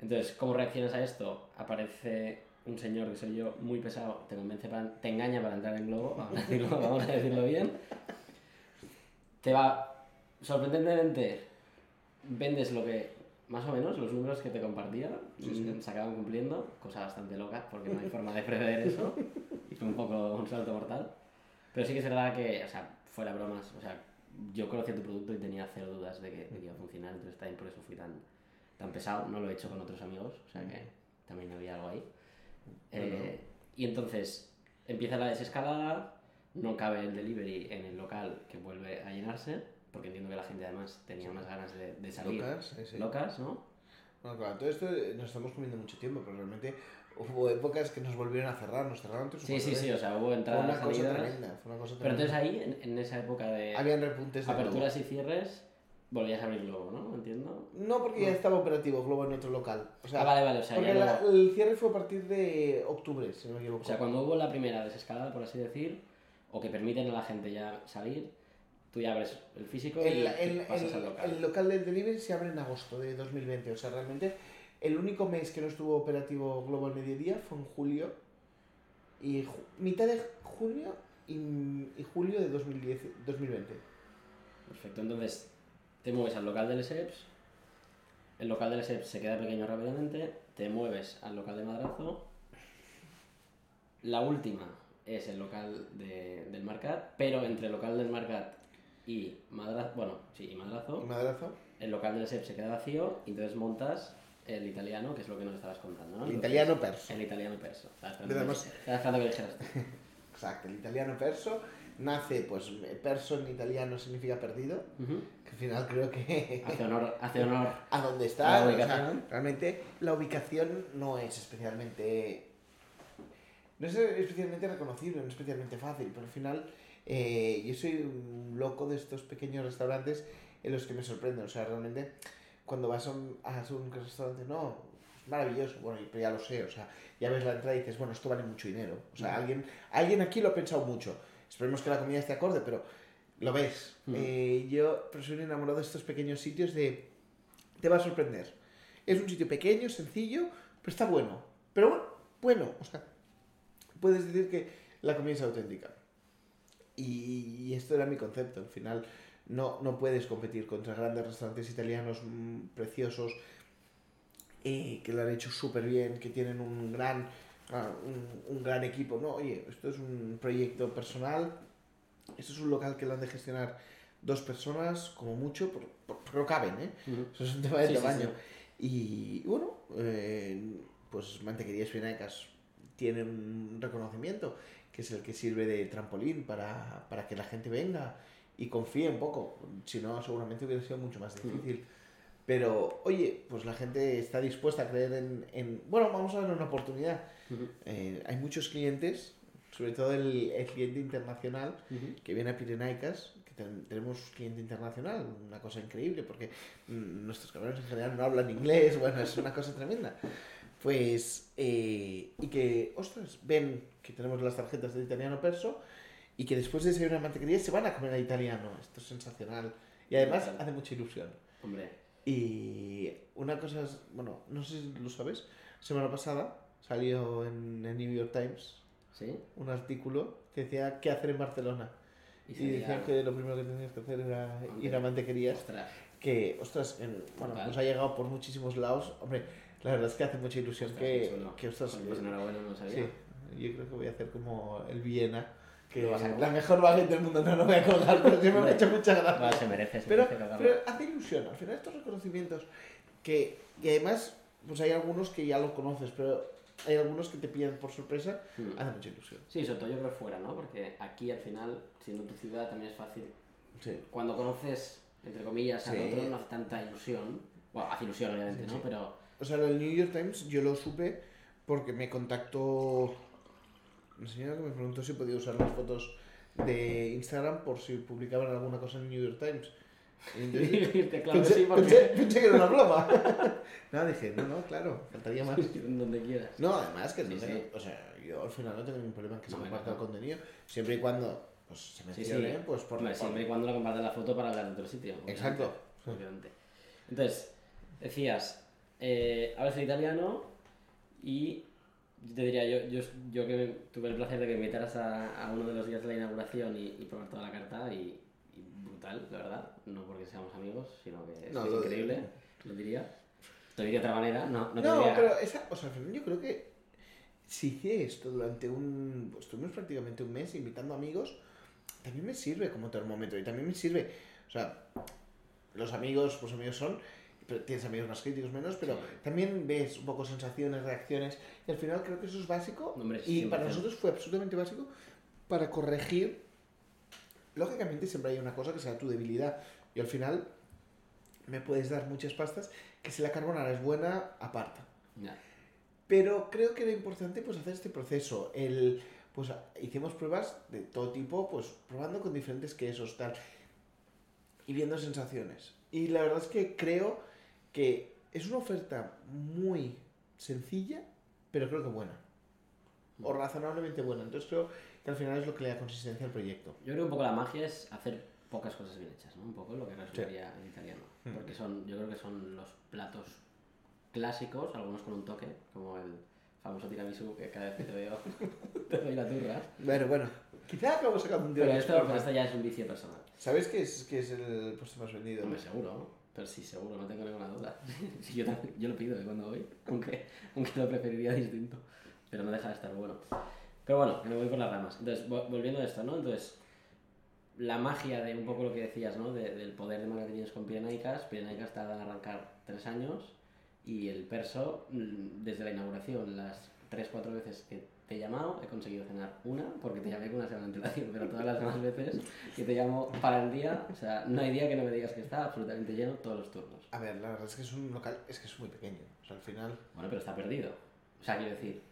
Entonces, ¿cómo reaccionas a esto? Aparece un señor que soy yo, muy pesado, te convence para, te engaña para entrar en globo, vamos a decirlo, vamos a decirlo bien. Te va, sorprendentemente, vendes lo que, más o menos, los números que te compartía, Sí, sí. mm, se acaban cumpliendo, cosa bastante loca, porque no hay forma de prever eso, y fue un poco un salto mortal. Pero sí que es verdad que, o sea, fuera bromas, o sea, yo conocía tu producto y tenía cero dudas de que, de que iba a funcionar, entonces también por eso fui tan, tan pesado. No lo he hecho con otros amigos, o sea que también había algo ahí. Eh, y entonces empieza la desescalada, no cabe el delivery en el local que vuelve a llenarse, porque entiendo que la gente además tenía unas ganas de, de salir Locas, sí, locas, ¿no? Bueno, claro, todo esto nos estamos comiendo mucho tiempo, pero realmente hubo épocas que nos volvieron a cerrar, nos cerraron tres Sí, sí, sí, o sea, hubo Fue entradas, una cosa salidas. tremenda, fue una cosa Pero tremenda. entonces ahí, en, en esa época de Habían repuntes de aperturas y cierres, volvías a abrir Globo, ¿no? Entiendo. Globo. No, porque ya estaba operativo Globo en otro local. O sea, ah, vale, vale, o sea, porque ya la- el cierre fue a partir de octubre, si no me equivoco. O sea, cuando hubo la primera desescalada, por así decir, o que permiten a la gente ya salir, tú ya abres el físico y el, el- pasas el- al local. el local del delivery se abre en agosto de 2020. O sea, realmente el único mes que no estuvo operativo Globo al mediodía fue en julio. Y ju- mitad de junio y, y julio de 2010, 2020. Perfecto, entonces te mueves al local del SEPS, el local del SEPS se queda pequeño rápidamente, te mueves al local de Madrazo, la última es el local de- del Marcat, pero entre el local del Marcat y Madrazo, bueno, sí, y Madrazo, ¿Y madrazo? el local del SEPS se queda vacío y entonces montas el italiano, que es lo que nos estabas contando, ¿no? El italiano perso. El italiano perso. Le esperando, que, dijeras. Exacto, el italiano perso nace, pues perso en italiano significa perdido. Ujú. Que al final creo que Hace honor, hace honor. a dónde ¿La está. o sea, realmente la ubicación no es especialmente. No es especialmente reconocible, no es especialmente fácil, pero al final eh, yo soy un loco de estos pequeños restaurantes en los que me sorprenden. O sea, realmente cuando vas a un, a un restaurante, no, maravilloso, bueno, pero ya lo sé, o sea, ya ves la entrada y dices, bueno, esto vale mucho dinero. O sea, Mm. alguien, alguien aquí lo ha pensado mucho. Esperemos que la comida esté acorde, pero lo ves. Mm. Eh, yo pero soy enamorado de estos pequeños sitios de... Te va a sorprender. Es un sitio pequeño, sencillo, pero está bueno. Pero bueno, bueno, o sea, puedes decir que la comida es auténtica. Y, y esto era mi concepto. Al final, no, no puedes competir contra grandes restaurantes italianos mm, preciosos eh, que lo han hecho súper bien, que tienen un gran, ah, un, un gran equipo. No, oye, esto es un proyecto personal. Esto es un local que lo han de gestionar dos personas, como mucho, por- por- pero caben, ¿eh? Eso es un tema de Sí, tamaño. sí. Y bueno, eh, pues Mantequerías Pinacas tiene un reconocimiento que es el que sirve de trampolín para, para que la gente venga y confíe un poco. Si no, seguramente hubiera sido mucho más difícil. Pero, oye, pues la gente está dispuesta a creer en... en- bueno, vamos a ver una oportunidad. Eh, hay muchos clientes, sobre todo el, el cliente internacional, que viene a Pirenaikas, que ten- tenemos cliente internacional, una cosa increíble, porque mm, nuestros camiones en general no hablan inglés, bueno, es una cosa tremenda. Pues, eh, y que, ostras, ven que tenemos las tarjetas de italiano perso y que después de ser una mantequería se van a comer a italiano. Esto es sensacional. Y además hace mucha ilusión. Hombre, Y una cosa es, bueno, no sé si lo sabes, semana pasada salió en el New York Times ¿sí? un artículo que decía qué hacer en Barcelona. Y, Y decían que lo primero que tenías que hacer era ir a mantequerías. Ostras, Que, ostras, en- bueno, nos ha llegado por muchísimos lados. Hombre, la verdad es que hace mucha ilusión ostras, que, que, ostras, Pues eh, enhorabuena, no sabía. sí, yo creo que voy a hacer como el Viena, que Lo a- la mejor baguette del mundo. No, no voy a colgar, pero sí me ha hecho mucha gracia. Va, se merece, se Pero, merece cagarlo. pero hace ilusión, al final estos reconocimientos que, y además, pues hay algunos que ya los conoces, pero hay algunos que te pillan por sorpresa, Mm. hace mucha ilusión. Sí, sobre todo yo creo fuera, ¿no? Porque aquí al final, siendo tu ciudad, también es fácil. Sí. Cuando conoces, entre comillas, al Sí. otro, no hace tanta ilusión. Bueno, hace ilusión, obviamente, Sí, ¿no? sí. Pero O sea, el New York Times yo lo supe porque me contactó una señora que me preguntó si podía usar las fotos de Instagram por si publicaban alguna cosa en el New York Times. Entonces claro pensé, sí, porque pensé- pensé que era una broma. no, dije, no, no, claro, faltaría más. donde quieras. No, además que no Sí, tengo- sí. o sea, yo al final no tengo ningún problema en que se No, comparta no. el contenido, siempre y cuando pues, se mencione, sí. pues por por- siempre y cuando la compartas la foto para hablar de otro sitio. obviamente, Exacto. Obviamente. Entonces, decías, eh, hablas el italiano y yo te diría, yo, yo, yo que tuve el placer de que me invitaras a, a uno de los días de la inauguración y, y probar toda la carta y, y brutal, la verdad. No porque seamos amigos, sino que es, No, que es lo- increíble, lo diría. Te diría de otra manera, no, no te No, diría... pero esa, o sea, yo creo que si hice esto durante un, pues estuvimos prácticamente un mes invitando amigos, también me sirve como termómetro y también me sirve, o sea, los amigos, pues amigos son, tienes amigos más críticos menos, pero Sí. también ves un poco sensaciones, reacciones y al final creo que eso es básico Hombre, y 100%. para nosotros fue absolutamente básico para corregir. Lógicamente siempre hay una cosa que sea tu debilidad y al final me puedes dar muchas pastas que si la carbonara es buena, aparta. Pero creo que era importante pues hacer este proceso. El, pues hicimos pruebas de todo tipo, pues probando con diferentes quesos, tal, y viendo sensaciones. Y la verdad es que creo que es una oferta muy sencilla, pero creo que buena. O razonablemente buena. Entonces creo que al final es lo que le da consistencia al proyecto. Yo creo que un poco la magia es hacer pocas cosas bien hechas, ¿no? Un poco lo que resultaría en italiano. Mm. Porque son, yo creo que son los platos clásicos, algunos con un toque, como el famoso tiramisú que cada vez que te veo te doy la turra. Bueno, bueno. Quizá acabo sacando un Pero día esto, pero esto ya es un vicio personal. ¿Sabes qué es, qué es el puesto más vendido? Hombre, seguro, ¿no? Pero sí, seguro, no tengo ninguna duda. Sí, yo, yo lo pido de cuando voy, aunque, aunque lo preferiría distinto. Pero no deja de estar bueno. Pero bueno, que me voy por las ramas. Entonces, vo- volviendo a esto, ¿no? Entonces, la magia de un poco lo que decías, ¿no? De- del poder de margaritas con Pirenaicas. Pirenaicas tarda en arrancar tres años y el perso, mm, desde la inauguración, las tres, cuatro veces que te he llamado, he conseguido cenar una, porque te llamé con una semana de antelación, pero todas las demás veces que te llamo para el día, o sea, no hay día que no me digas que está absolutamente lleno todos los turnos. A ver, la verdad es que es un local, es que es muy pequeño. O sea, al final... Bueno, pero está perdido. O sea, quiero decir,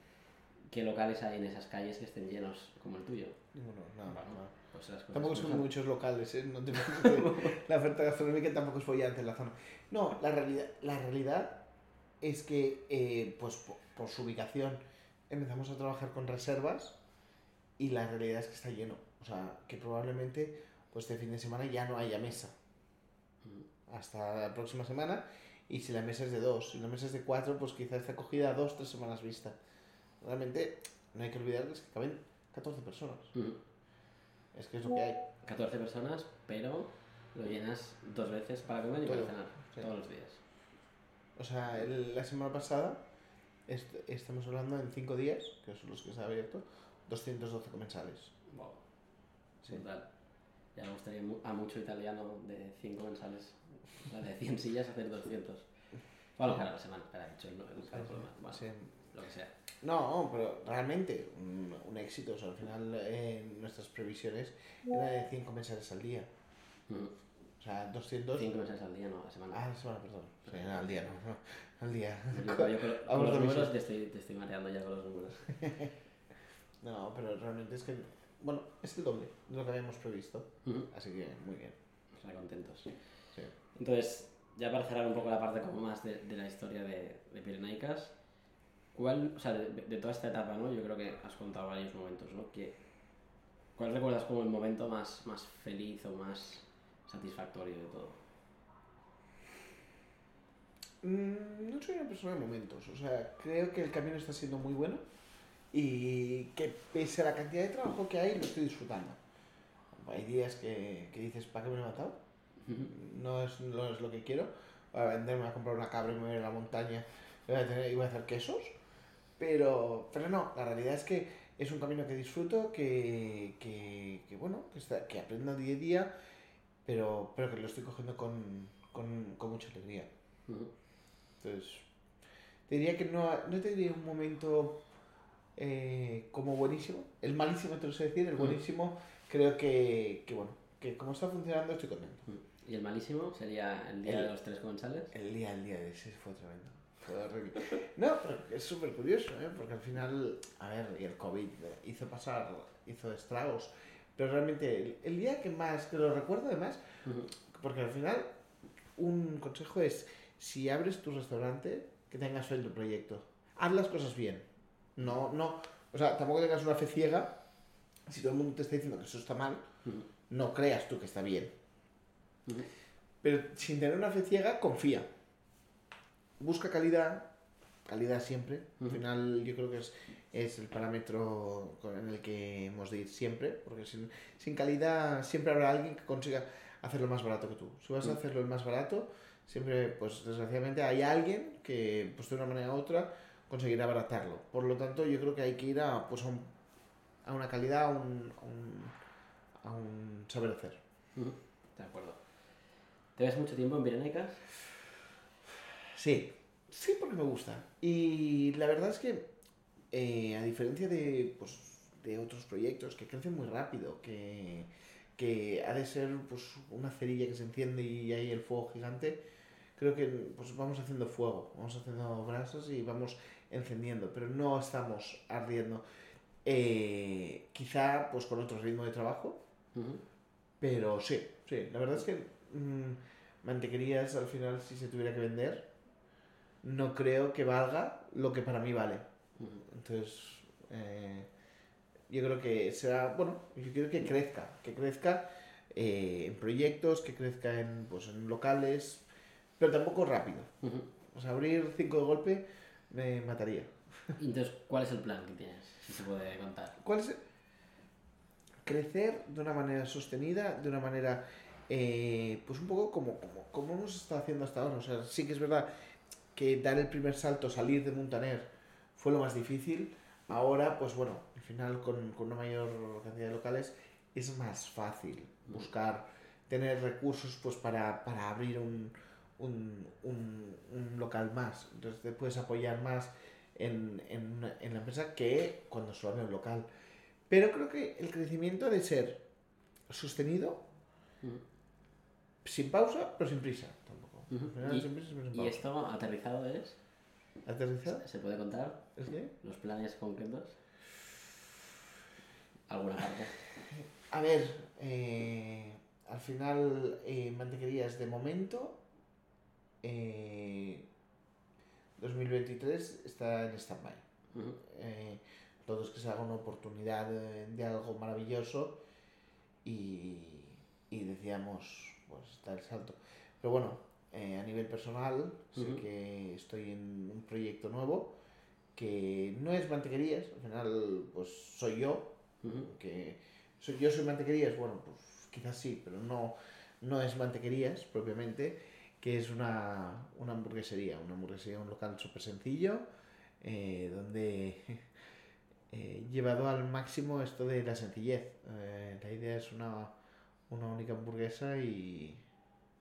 ¿qué locales hay en esas calles que estén llenos como el tuyo? Ninguno, no, Bueno, no. pues Tampoco son muchos locales, ¿eh? No te la oferta gastronómica tampoco es bollante en la zona. No, la realidad, la realidad es que, eh, pues po- por, su ubicación, empezamos a trabajar con reservas y la realidad es que está lleno. O sea, que probablemente pues este fin de semana ya no haya mesa. Hasta la próxima semana. Y si la mesa es de dos, si la mesa es de cuatro, pues quizás está cogida a dos, tres semanas vista. Realmente, no hay que olvidar que caben 14 personas. Mm. Es que es lo que hay. 14 personas, pero lo llenas dos veces para comer y para cenar, sí. todos los días. O sea, el- la semana pasada, est- estamos hablando en 5 días, que son los que se ha abierto, 212 comensales. Wow. Sí. Brutal. Ya me gustaría a mucho italiano de 5 mensales, la de 100 sillas, hacer 200. Bueno, claro, la semana, he hecho el, el cálculo mal. Bueno, Sí. lo que sea. No, pero realmente un, un éxito. O sea, al final eh, nuestras previsiones eran de 100 comensales al día. O sea, 200... 5 mensajes al día, no, a la semana. Ah, la semana, perdón. Sí, no, al día, no, no. Al día. Yo, yo con, con los números te estoy, te estoy mareando ya con los números. No, pero realmente es que... Bueno, es el doble de lo que habíamos previsto. Ujú. Así que muy bien. O sea, contentos. Sí. Entonces, ya para cerrar un poco la parte como más de, de la historia de, de Pirenaicas, ¿cuál, o sea, de, de toda esta etapa, ¿no? Yo creo que has contado varios momentos, ¿no? Que, ¿Cuál recuerdas como el momento más, más feliz o más satisfactorio de todo? Mm, No soy una persona de momentos, o sea, creo que el camino está siendo muy bueno y que pese a la cantidad de trabajo que hay, lo estoy disfrutando. Hay días que, que dices, ¿para qué me he matado? No es, no es lo que quiero. Voy a venderme a comprar una cabra y me voy a ir a la montaña y voy a, tener, y voy a hacer quesos. Pero, pero no, la realidad es que es un camino que disfruto, que, que, que, bueno, que, está, que aprendo día a día, pero, pero que lo estoy cogiendo con, con, con mucha alegría. Ujú. Entonces, te diría que no, no te diría un momento eh, como buenísimo. El malísimo te lo sé decir, el Mm. buenísimo creo que, que, bueno, que como está funcionando estoy contento. ¿Y el malísimo sería el día El- de los tres comensales? El día, el día de ese fue tremendo. Fue horrible. No, pero es súper curioso, ¿eh? Porque al final, a ver, y el COVID hizo pasar, hizo estragos. Pero realmente, el, el día que más, que lo recuerdo además, porque al final, un consejo es, si abres tu restaurante, que tengas fe en tu proyecto. Haz las cosas bien. No, no, o sea, tampoco tengas una fe ciega. Si todo el mundo te está diciendo que eso está mal, no creas tú que está bien. Pero sin tener una fe ciega, confía. Busca calidad, calidad siempre. Al final yo creo que es, es el parámetro con- en el que hemos de ir siempre, porque sin, sin calidad siempre habrá alguien que consiga hacerlo más barato que tú. Si vas a hacerlo el más barato, siempre, pues desgraciadamente hay alguien que, pues de una manera u otra, conseguirá abaratarlo. Por lo tanto, yo creo que hay que ir a, pues, a, un- a una calidad, a un, a un, a un saber hacer. De acuerdo. ¿Te ves mucho tiempo en Pirenaicas? Sí, sí, porque me gusta. Y la verdad es que, eh, a diferencia de, pues, de otros proyectos que crecen muy rápido, que, que ha de ser pues, una cerilla que se enciende y hay el fuego gigante, creo que pues, vamos haciendo fuego, vamos haciendo brasas y vamos encendiendo, pero no estamos ardiendo. Eh, quizá pues con otro ritmo de trabajo, pero sí, sí, la verdad es que mm, mantequerías al final si se tuviera que vender, no creo que valga lo que para mí vale. Entonces, eh, yo creo que será, bueno, yo quiero que crezca, que crezca eh, en proyectos, que crezca en, pues, en locales, pero tampoco rápido. Ujú. O sea, abrir cinco de golpe me mataría. Entonces, ¿cuál es el plan que tienes? Si se puede contar. ¿Cuál es? Crecer de una manera sostenida, de una manera, eh, pues un poco como, como, como hemos estado haciendo hasta ahora. O sea, sí que es verdad que dar el primer salto, salir de Montaner, fue lo más difícil. Ahora, pues bueno, al final con, con una mayor cantidad de locales es más fácil buscar, tener recursos pues para, para abrir un, un, un, un local más. Entonces te puedes apoyar más en, en, en la empresa que cuando solo un local. Pero creo que el crecimiento ha de ser sostenido, sin pausa, pero sin prisa tampoco. Ujú. Al final, Y- sin prisa, pero sin ¿Y pausa. esto aterrizado es? ¿Aterrizado? ¿Se puede contar? ¿Los planes concretos? ¿Alguna parte? A ver, eh, al final eh, mantequerías de momento. Eh, 2023 está en stand-by. Ujú. Eh, todo es que se haga una oportunidad de, de algo maravilloso y, y decíamos, pues está el salto. Pero bueno, eh, a nivel personal, sé Ujú. que estoy en un proyecto nuevo que no es mantequerías, al final pues soy yo, Ujú. que soy, yo soy mantequerías, bueno, pues quizás sí, pero no, no es mantequerías propiamente, que es una, una hamburguesería, una hamburguesería, un local súper sencillo, eh, donde he llevado al máximo esto de la sencillez. Eh, la idea es una, una única hamburguesa y,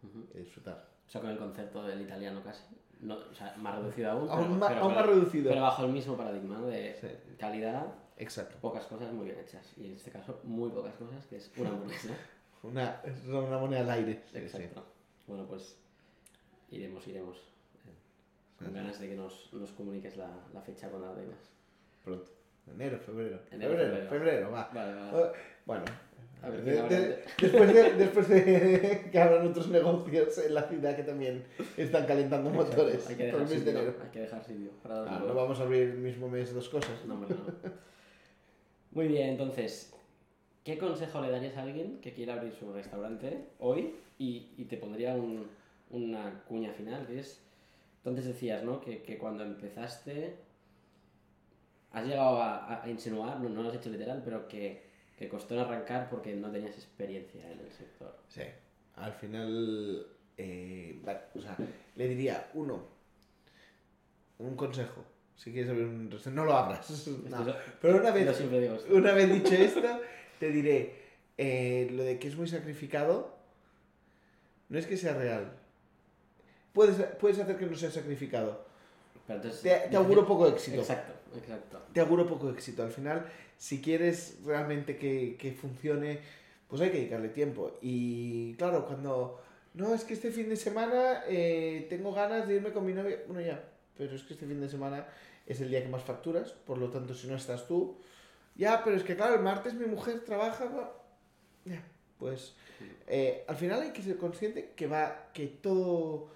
Ujú. y disfrutar. O sea, con el concepto del italiano casi. No, o sea, más reducido aún. Aún, pero- ma- pero- aún pero- más reducido. Pero bajo el mismo paradigma de Sí. calidad, Exacto. pocas cosas muy bien hechas. Y en este caso, muy pocas cosas, que es una hamburguesa. Una, es una moneda al aire. Sí, sí. Exacto. Bueno, pues iremos, iremos. Eh, Con ganas de que nos, nos comuniques la, la fecha cuando la tengas. Pronto. Enero, febrero. Enero, febrero, febrero. febrero, va. Vale, vale. Oh, Bueno, A ver de- habla de- antes. después, de, después de que abran otros negocios en la ciudad que también están calentando Exacto, motores Hay que dejar de sitio. enero. Hay que dejar sitio. Ah, no vamos a abrir el mismo mes dos cosas. No, hombre, no. Muy bien, entonces, ¿qué consejo le darías a alguien que quiera abrir su restaurante hoy? Y, y te pondría un- una cuña final, que es, entonces decías, ¿no? Que, que cuando empezaste, has llegado a, a insinuar, no, no lo has hecho literal, pero que, que costó en arrancar porque no tenías experiencia en el sector. Sí. Al final, eh, o sea, le diría, uno, un consejo. Si quieres abrir un restaurante, no lo abras. No. Pero una vez, una vez dicho esto, te diré, eh, lo de que es muy sacrificado, no es que sea real. Puedes, puedes hacer que no sea sacrificado. Pero entonces- Te, te auguro poco éxito. Exacto, exacto. Te auguro poco éxito. Al final, si quieres realmente que, que funcione, pues hay que dedicarle tiempo. Y claro, cuando... No, es que este fin de semana eh, tengo ganas de irme con mi novia. Bueno, ya, pero es que este fin de semana es el día que más facturas, por lo tanto, si no estás tú... Ya, pero es que claro, el martes mi mujer trabaja... Ya, pues... eh, al final hay que ser consciente que va que todo,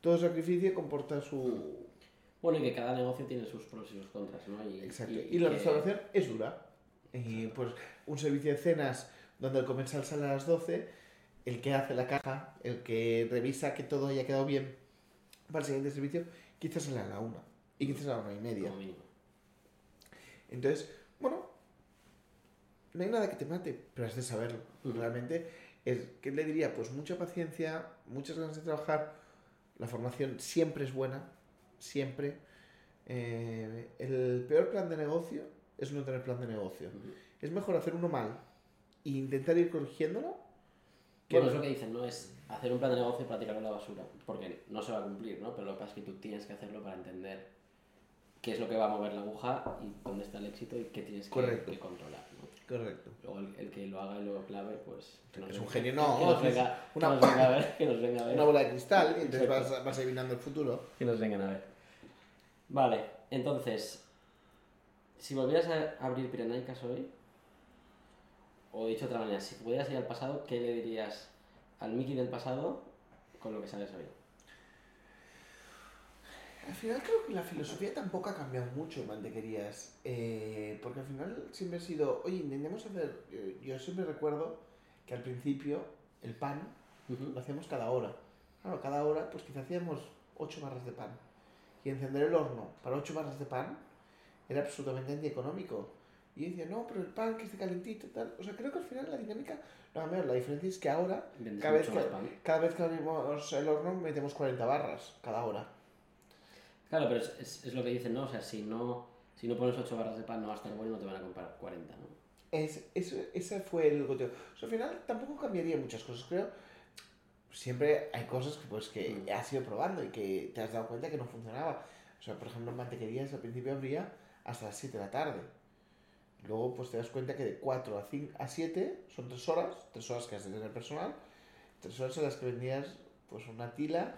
todo sacrificio comporta su... Bueno, y que cada negocio tiene sus pros y sus contras, ¿no? Y, Exacto. Y, la que- restauración es dura. Y pues un servicio de cenas donde el comensal sale a las 12, el que hace la caja, el que revisa que todo haya quedado bien para el siguiente servicio, quizás sale a la una. Y quizás a la una y media. Entonces, bueno, no hay nada que te mate, pero has de saberlo. Realmente, es, ¿qué le diría? Pues mucha paciencia, muchas ganas de trabajar. La formación siempre es buena, siempre. Eh, el peor plan de negocio es no tener plan de negocio. Es mejor hacer uno mal e intentar ir corrigiéndolo. que Bueno, no- es lo que dicen, ¿no? Es hacer un plan de negocio para tirarlo a la basura. Porque no se va a cumplir, ¿no? Pero lo que pasa es que tú tienes que hacerlo para entender qué es lo que va a mover la aguja y dónde está el éxito y qué tienes que, que controlar. Correcto. Luego el, el que lo haga y lo clave, pues... que Es un genio, no, Que nos venga, que una- nos venga a ver, que nos venga a ver. Una bola de cristal y entonces vas, vas adivinando el futuro. Que nos vengan a ver. Vale, Entonces, si volvieras a abrir Pirenaicas hoy, o dicho de otra manera, si pudieras ir al pasado, ¿qué le dirías al Mickey del pasado con lo que sabes hoy? Al final creo que la filosofía tampoco ha cambiado mucho mantequerías, eh, porque al final siempre ha sido, oye, intentemos hacer, eh, yo siempre recuerdo que al principio el pan Ujú. lo hacíamos cada hora. Claro, cada hora pues quizá hacíamos 8 barras de pan. Y encender el horno para 8 barras de pan era absolutamente antieconómico. Y yo decía, no, pero el pan que esté calentito y tal. O sea, creo que al final la dinámica no cambiado. La diferencia es que ahora, Cada vez que- cada vez que abrimos el horno, metemos 40 barras cada hora. Claro, pero es, es- es lo que dicen, ¿no? O sea, si no, si no pones 8 barras de pan no va a estar bueno, no te van a comprar 40, ¿no? Es, eso, ese fue el goteo. O sea, al final tampoco cambiaría muchas cosas, creo. Siempre hay cosas que, pues, que Mm. has ido probando y que te has dado cuenta que no funcionaba. O sea, por ejemplo, en mantequerías al principio abría hasta las 7 de la tarde. Luego, pues te das cuenta que de 4 a, 5, a 7 son 3 horas, 3 horas que has de tener personal, 3 horas en las que vendías pues una tila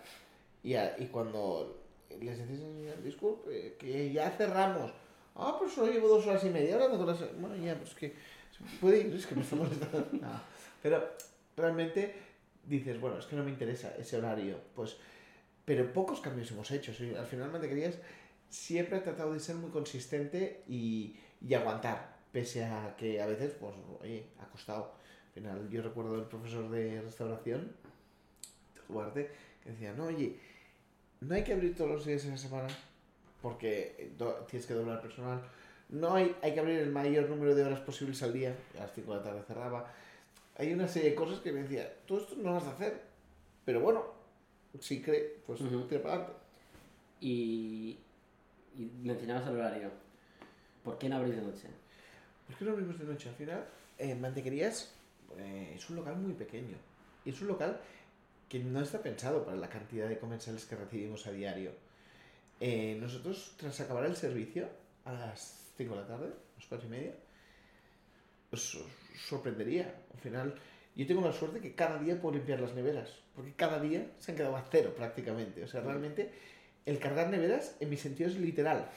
y, a- y cuando les dices, disculpe, que ya cerramos. Ah, pues solo llevo dos horas y media hablando con las... Bueno, ya, pues que puede ir, es que me está molestando. No. Pero realmente dices, bueno, es que no me interesa ese horario. Pues, pero pocos cambios hemos hecho. Al final Mantequerías siempre ha tratado de ser muy consistente y, y aguantar, pese a que a veces, pues, oye, ha costado. Al final, yo recuerdo el profesor de restauración, Duarte, que decía, no, oye, no hay que abrir todos los días en la semana porque do- tienes que doblar personal. No hay, hay que abrir el mayor número de horas posibles al día. A las 5 de la tarde cerraba. Hay una serie de cosas que me decía, todo esto no lo vas a hacer. Pero bueno, si cree, pues Ujú. tira para adelante. Y, y mencionabas el horario. ¿Por qué no abrís de noche? ¿Por qué no abrimos de noche? Al final, eh, Mantequerías eh, es un local muy pequeño. Y es un local que no está pensado para la cantidad de comensales que recibimos a diario. Eh, nosotros, tras acabar el servicio, a las 5 de la tarde, a las 4 y media, os, sorprendería. Al final, yo tengo la suerte que cada día puedo limpiar las neveras. Porque cada día se han quedado a cero prácticamente. O sea, realmente, el cargar neveras, en mi sentido, es literal.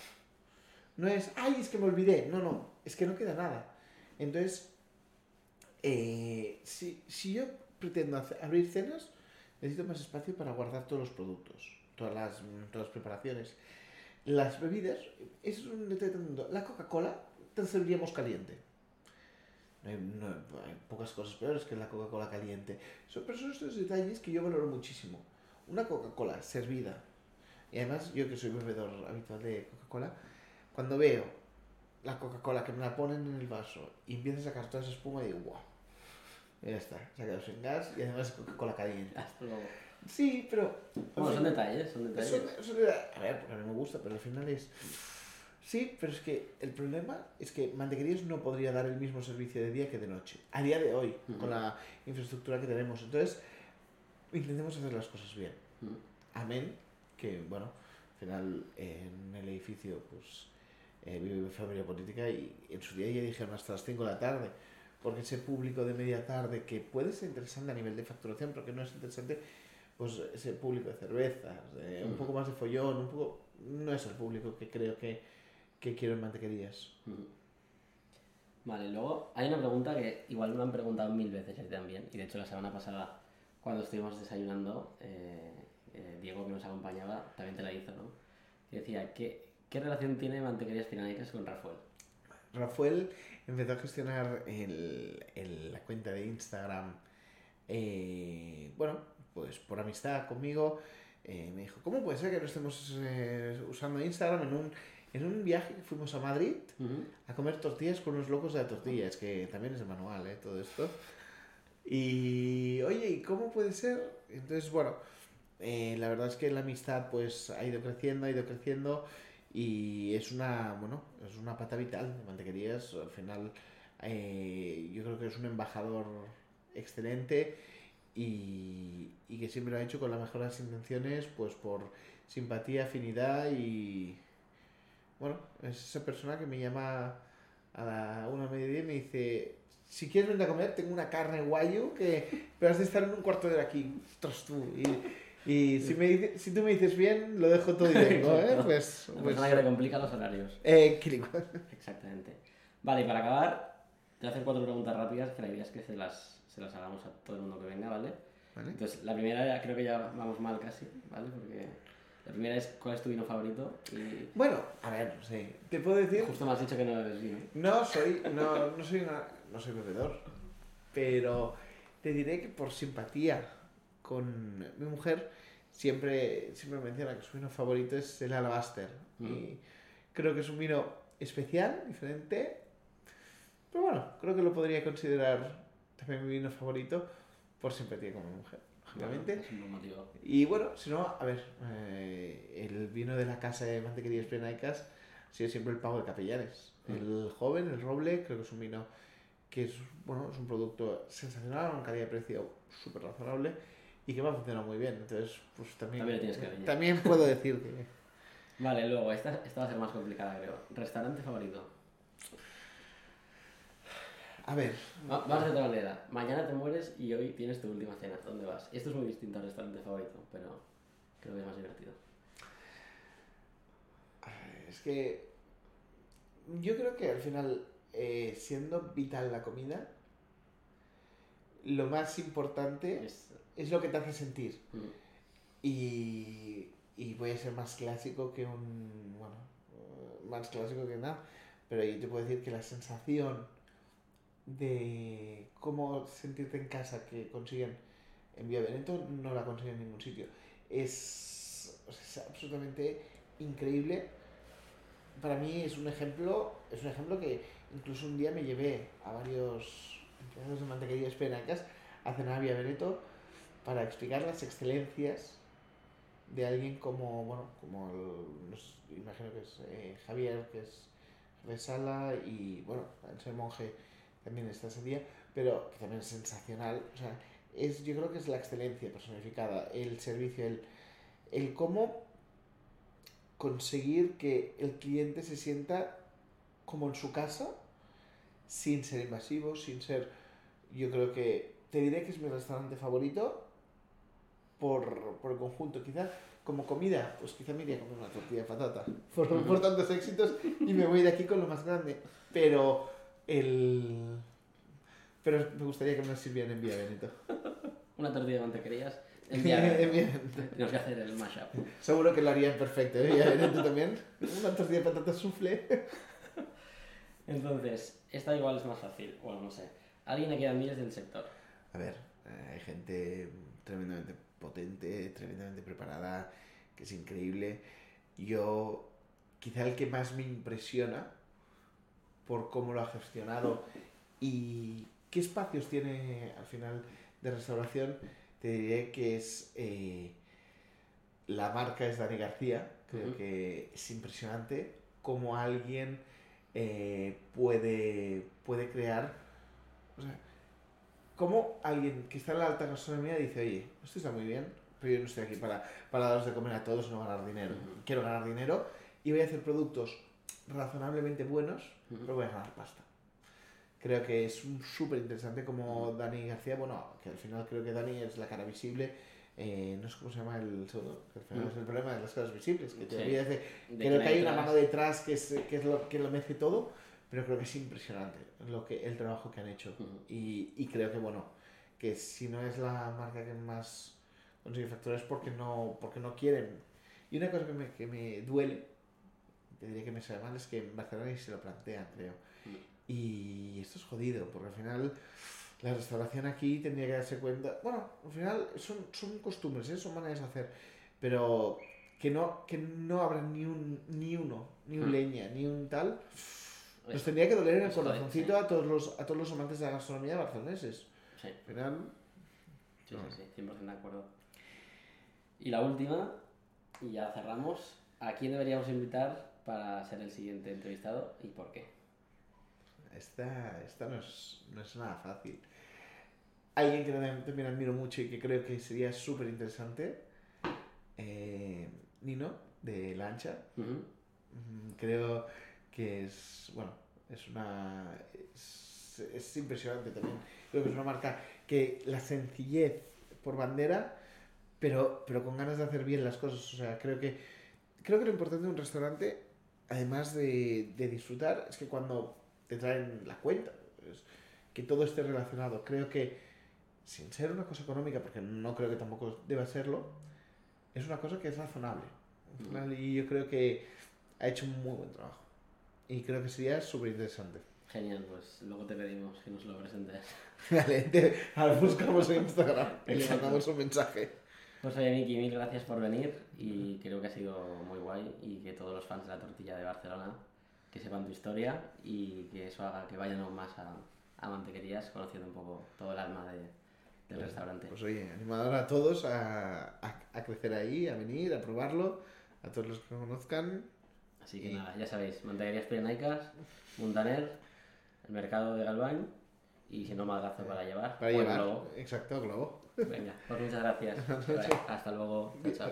No es, ay, es que me olvidé. No, no, es que no queda nada. Entonces, eh, si, si yo pretendo hacer- abrir cenas, necesito más espacio para guardar todos los productos, todas las, todas las preparaciones. Las bebidas, es un detalle. La Coca-Cola te serviríamos caliente. No hay, no hay pocas cosas peores que la Coca-Cola caliente. Son, pero son estos detalles que yo valoro muchísimo. Una Coca-Cola servida. Y además, yo que soy bebedor habitual de Coca-Cola, cuando veo la Coca-Cola que me la ponen en el vaso y empieza a sacar toda esa espuma, digo, wow. Ya está, se ha quedado sin gas y además es Coca-Cola caliente. Hasta luego. Sí, pero. Bueno, son detalles, son detalles. Le da- a ver, porque a mí me gusta, pero al final es. Sí, pero es que el problema es que Mantequerías no podría dar el mismo servicio de día que de noche. A día de hoy, Ujú. con la infraestructura que tenemos. Entonces, intentemos hacer las cosas bien. Mm. Amén, que bueno, al final en el edificio pues eh, vive mi familia política y en su día ya dijeron hasta las 5 de la tarde, porque ese público de media tarde que puede ser interesante a nivel de facturación, pero que no es interesante, pues ese público de cervezas, de un Ujú. poco más de follón, un poco, no es el público que creo que, que quiero en mantequerías. Ujú. Vale, luego hay una pregunta que igual me han preguntado mil veces a ti también, y de hecho la semana pasada, cuando estuvimos desayunando, eh, eh, Diego, que nos acompañaba, también te la hizo, ¿no? Que decía, ¿qué, qué relación tiene Mantequerías Piránicas con Rafael? Rafael empezó a gestionar el, el- la cuenta de Instagram, eh, bueno, pues por amistad conmigo. eh, me dijo, ¿cómo puede ser que no estemos eh, usando Instagram en un, en un viaje que fuimos a Madrid a comer tortillas con unos locos de la tortilla? Es que también es de manual, ¿eh? Todo esto. Y, oye, ¿y cómo puede ser? Entonces, bueno, la verdad es que la amistad pues ha ido creciendo, ha ido creciendo y es una, bueno, es una pata vital de mantequerías. Al final, eh, yo creo que es un embajador excelente y, y que siempre lo ha hecho con las mejores intenciones, pues por simpatía, afinidad y, bueno, es esa persona que me llama a la una mediodía y me dice, si quieres venir a comer, tengo una carne guayu que pero has de estar en un cuarto de hora aquí, ostras tú. Y si, me si tú me dices bien, lo dejo todo y vengo, ¿eh? Pues, La pues persona que te complica los horarios. eh. Exactamente. Vale, y para acabar, te voy a hacer cuatro preguntas rápidas que la idea es que se las, se las hagamos a todo el mundo que venga, ¿vale? ¿Vale? Entonces, la primera creo que ya vamos mal casi, ¿vale? Porque la primera es ¿cuál es tu vino favorito? Y Bueno, a ver, sí. Te puedo decir, justo me has dicho que no bebes vino. no soy, no, no soy una, no soy bebedor, pero te diré que por simpatía con mi mujer siempre, siempre menciona que su vino favorito es el Alabaster. Mm. Y creo que es un vino especial, diferente, pero bueno, creo que lo podría considerar también mi vino favorito por simpatía con mi mujer, lógicamente. Bueno. Y bueno, si no, a ver, eh, el vino de la casa de mantequerías Prenaicas ha sido siempre el pavo de capellanes. Mm. El joven, el roble, creo que es un vino que es, bueno, es un producto sensacional, una calidad de precio súper razonable y que me ha funcionado muy bien. Entonces, pues también, También tienes que también puedo decir que... Vale, luego, esta, esta va a ser más complicada, creo. ¿Restaurante favorito? A ver, Va- Vamos de otra manera. Mañana te mueres y hoy tienes tu última cena. ¿Dónde vas? Esto es muy distinto al restaurante favorito, pero creo que es más divertido. es que yo creo que al final, eh, siendo vital la comida, lo más importante Es, es lo que te hace sentir. mm, Y, y voy a ser más clásico que un. Bueno, eh, más clásico que nada. Pero yo te puedo decir que la sensación de cómo sentirte en casa que consiguen en Vía Veneto no la consiguen en ningún sitio. Es, es absolutamente increíble. Para mí es un ejemplo, es un ejemplo que incluso un día me llevé a varios empleados de mantequerías penacas a cenar a Vía Veneto para explicar las excelencias de alguien como, bueno, como el- imagino que es eh, Javier, que es de sala, y bueno, el ser monje también está ese día, pero que también es sensacional, o sea, es, yo creo que es la excelencia personificada, el servicio, el, el cómo conseguir que el cliente se sienta como en su casa, sin ser invasivo, sin ser, yo creo que, te diré que es mi restaurante favorito, por, por el conjunto. Quizá como comida, pues quizá me iría a comer una tortilla de patata por, por tantos éxitos y me voy de aquí con lo más grande. Pero el... Pero me gustaría que me sirvieran en Vía Veneto. Una tortilla de mantequerías. En. Vía Veneto. Tenemos que hacer el mashup. Seguro que lo harían perfecto, ¿eh? Vía Veneto también. Una tortilla de patata soufflé. Entonces, esta igual es más fácil. Bueno, no sé. Alguien a quien admires del sector. A ver, eh, hay gente tremendamente potente, tremendamente preparada, que es increíble. Yo, quizá el que más me impresiona por cómo lo ha gestionado y qué espacios tiene al final de restauración, te diré que es eh, la marca es Dani García. Creo que es impresionante cómo alguien eh, puede, puede crear. O sea, cómo alguien que está en la alta gastronomía dice, oye, esto está muy bien, pero yo no estoy aquí para, para daros de comer a todos y no ganar dinero. Ujú. Quiero ganar dinero y voy a hacer productos razonablemente buenos, Ujú. pero voy a ganar pasta. Creo que es súper interesante como Dani García, bueno, que al final creo que Dani es la cara visible, eh, no sé cómo se llama el segundo, que al final es el problema de las caras visibles, que te olvidas de De creo que hay una mano detrás que es, que es lo que lo mece todo, pero creo que es impresionante lo que, el trabajo que han hecho. Ujú. Y, y creo que, bueno, que si no es la marca que más consigue facturar es porque no, porque no quieren. Y una cosa que me, que me duele, te diría que me sabe mal, es que en Barcelona ni se lo plantean, creo. Y esto es jodido, porque al final la restauración aquí tendría que darse cuenta. Bueno, al final son, son costumbres, ¿eh? son maneras de hacer, pero que no, que no habrá ni, un, ni uno, ni un Hmm. leña, ni un tal. Nos tendría que doler en el corazoncito a, todos los, a todos los amantes de la gastronomía barceloneses. Sí, final, sí, sí, sí, 100% de acuerdo. Y la última, y ya cerramos. ¿A quién deberíamos invitar para ser el siguiente entrevistado y por qué? esta, esta no, es, no es nada fácil. Alguien que también, admiro mucho y que creo que sería súper interesante, eh, Nino, de Lancha. Mm, Creo que es, bueno, es una, es, es impresionante también. Creo que es una marca que la sencillez por bandera, pero, pero con ganas de hacer bien las cosas. O sea, creo que, creo que lo importante de un restaurante, además de, de disfrutar, es que cuando te traen la cuenta, que todo esté relacionado. Creo que, sin ser una cosa económica, porque no creo que tampoco deba serlo, es una cosa que es razonable. Final, Y yo creo que ha hecho un muy buen trabajo. Y creo que sería súper interesante. Genial, pues luego te pedimos que nos lo presentes. Vale, te- ahora buscamos en Instagram y le mandamos un mensaje. Pues oye, Miki, mil gracias por venir y creo que ha sido muy guay y que todos los fans de la tortilla de Barcelona que sepan tu historia y que eso haga que vayan aún más a, a mantequerías conociendo un poco todo el alma de- del restaurante. Pues oye, animador a todos a, a, a crecer ahí, a venir, a probarlo, a todos los que conozcan. Así que y- nada, ya sabéis, mantequerías pirenaicas, Muntaner, el mercado de Galván y si no, madrazo para llevar. Para llevar. globo. Exacto, globo. Venga, pues muchas gracias. Hasta luego. Chao.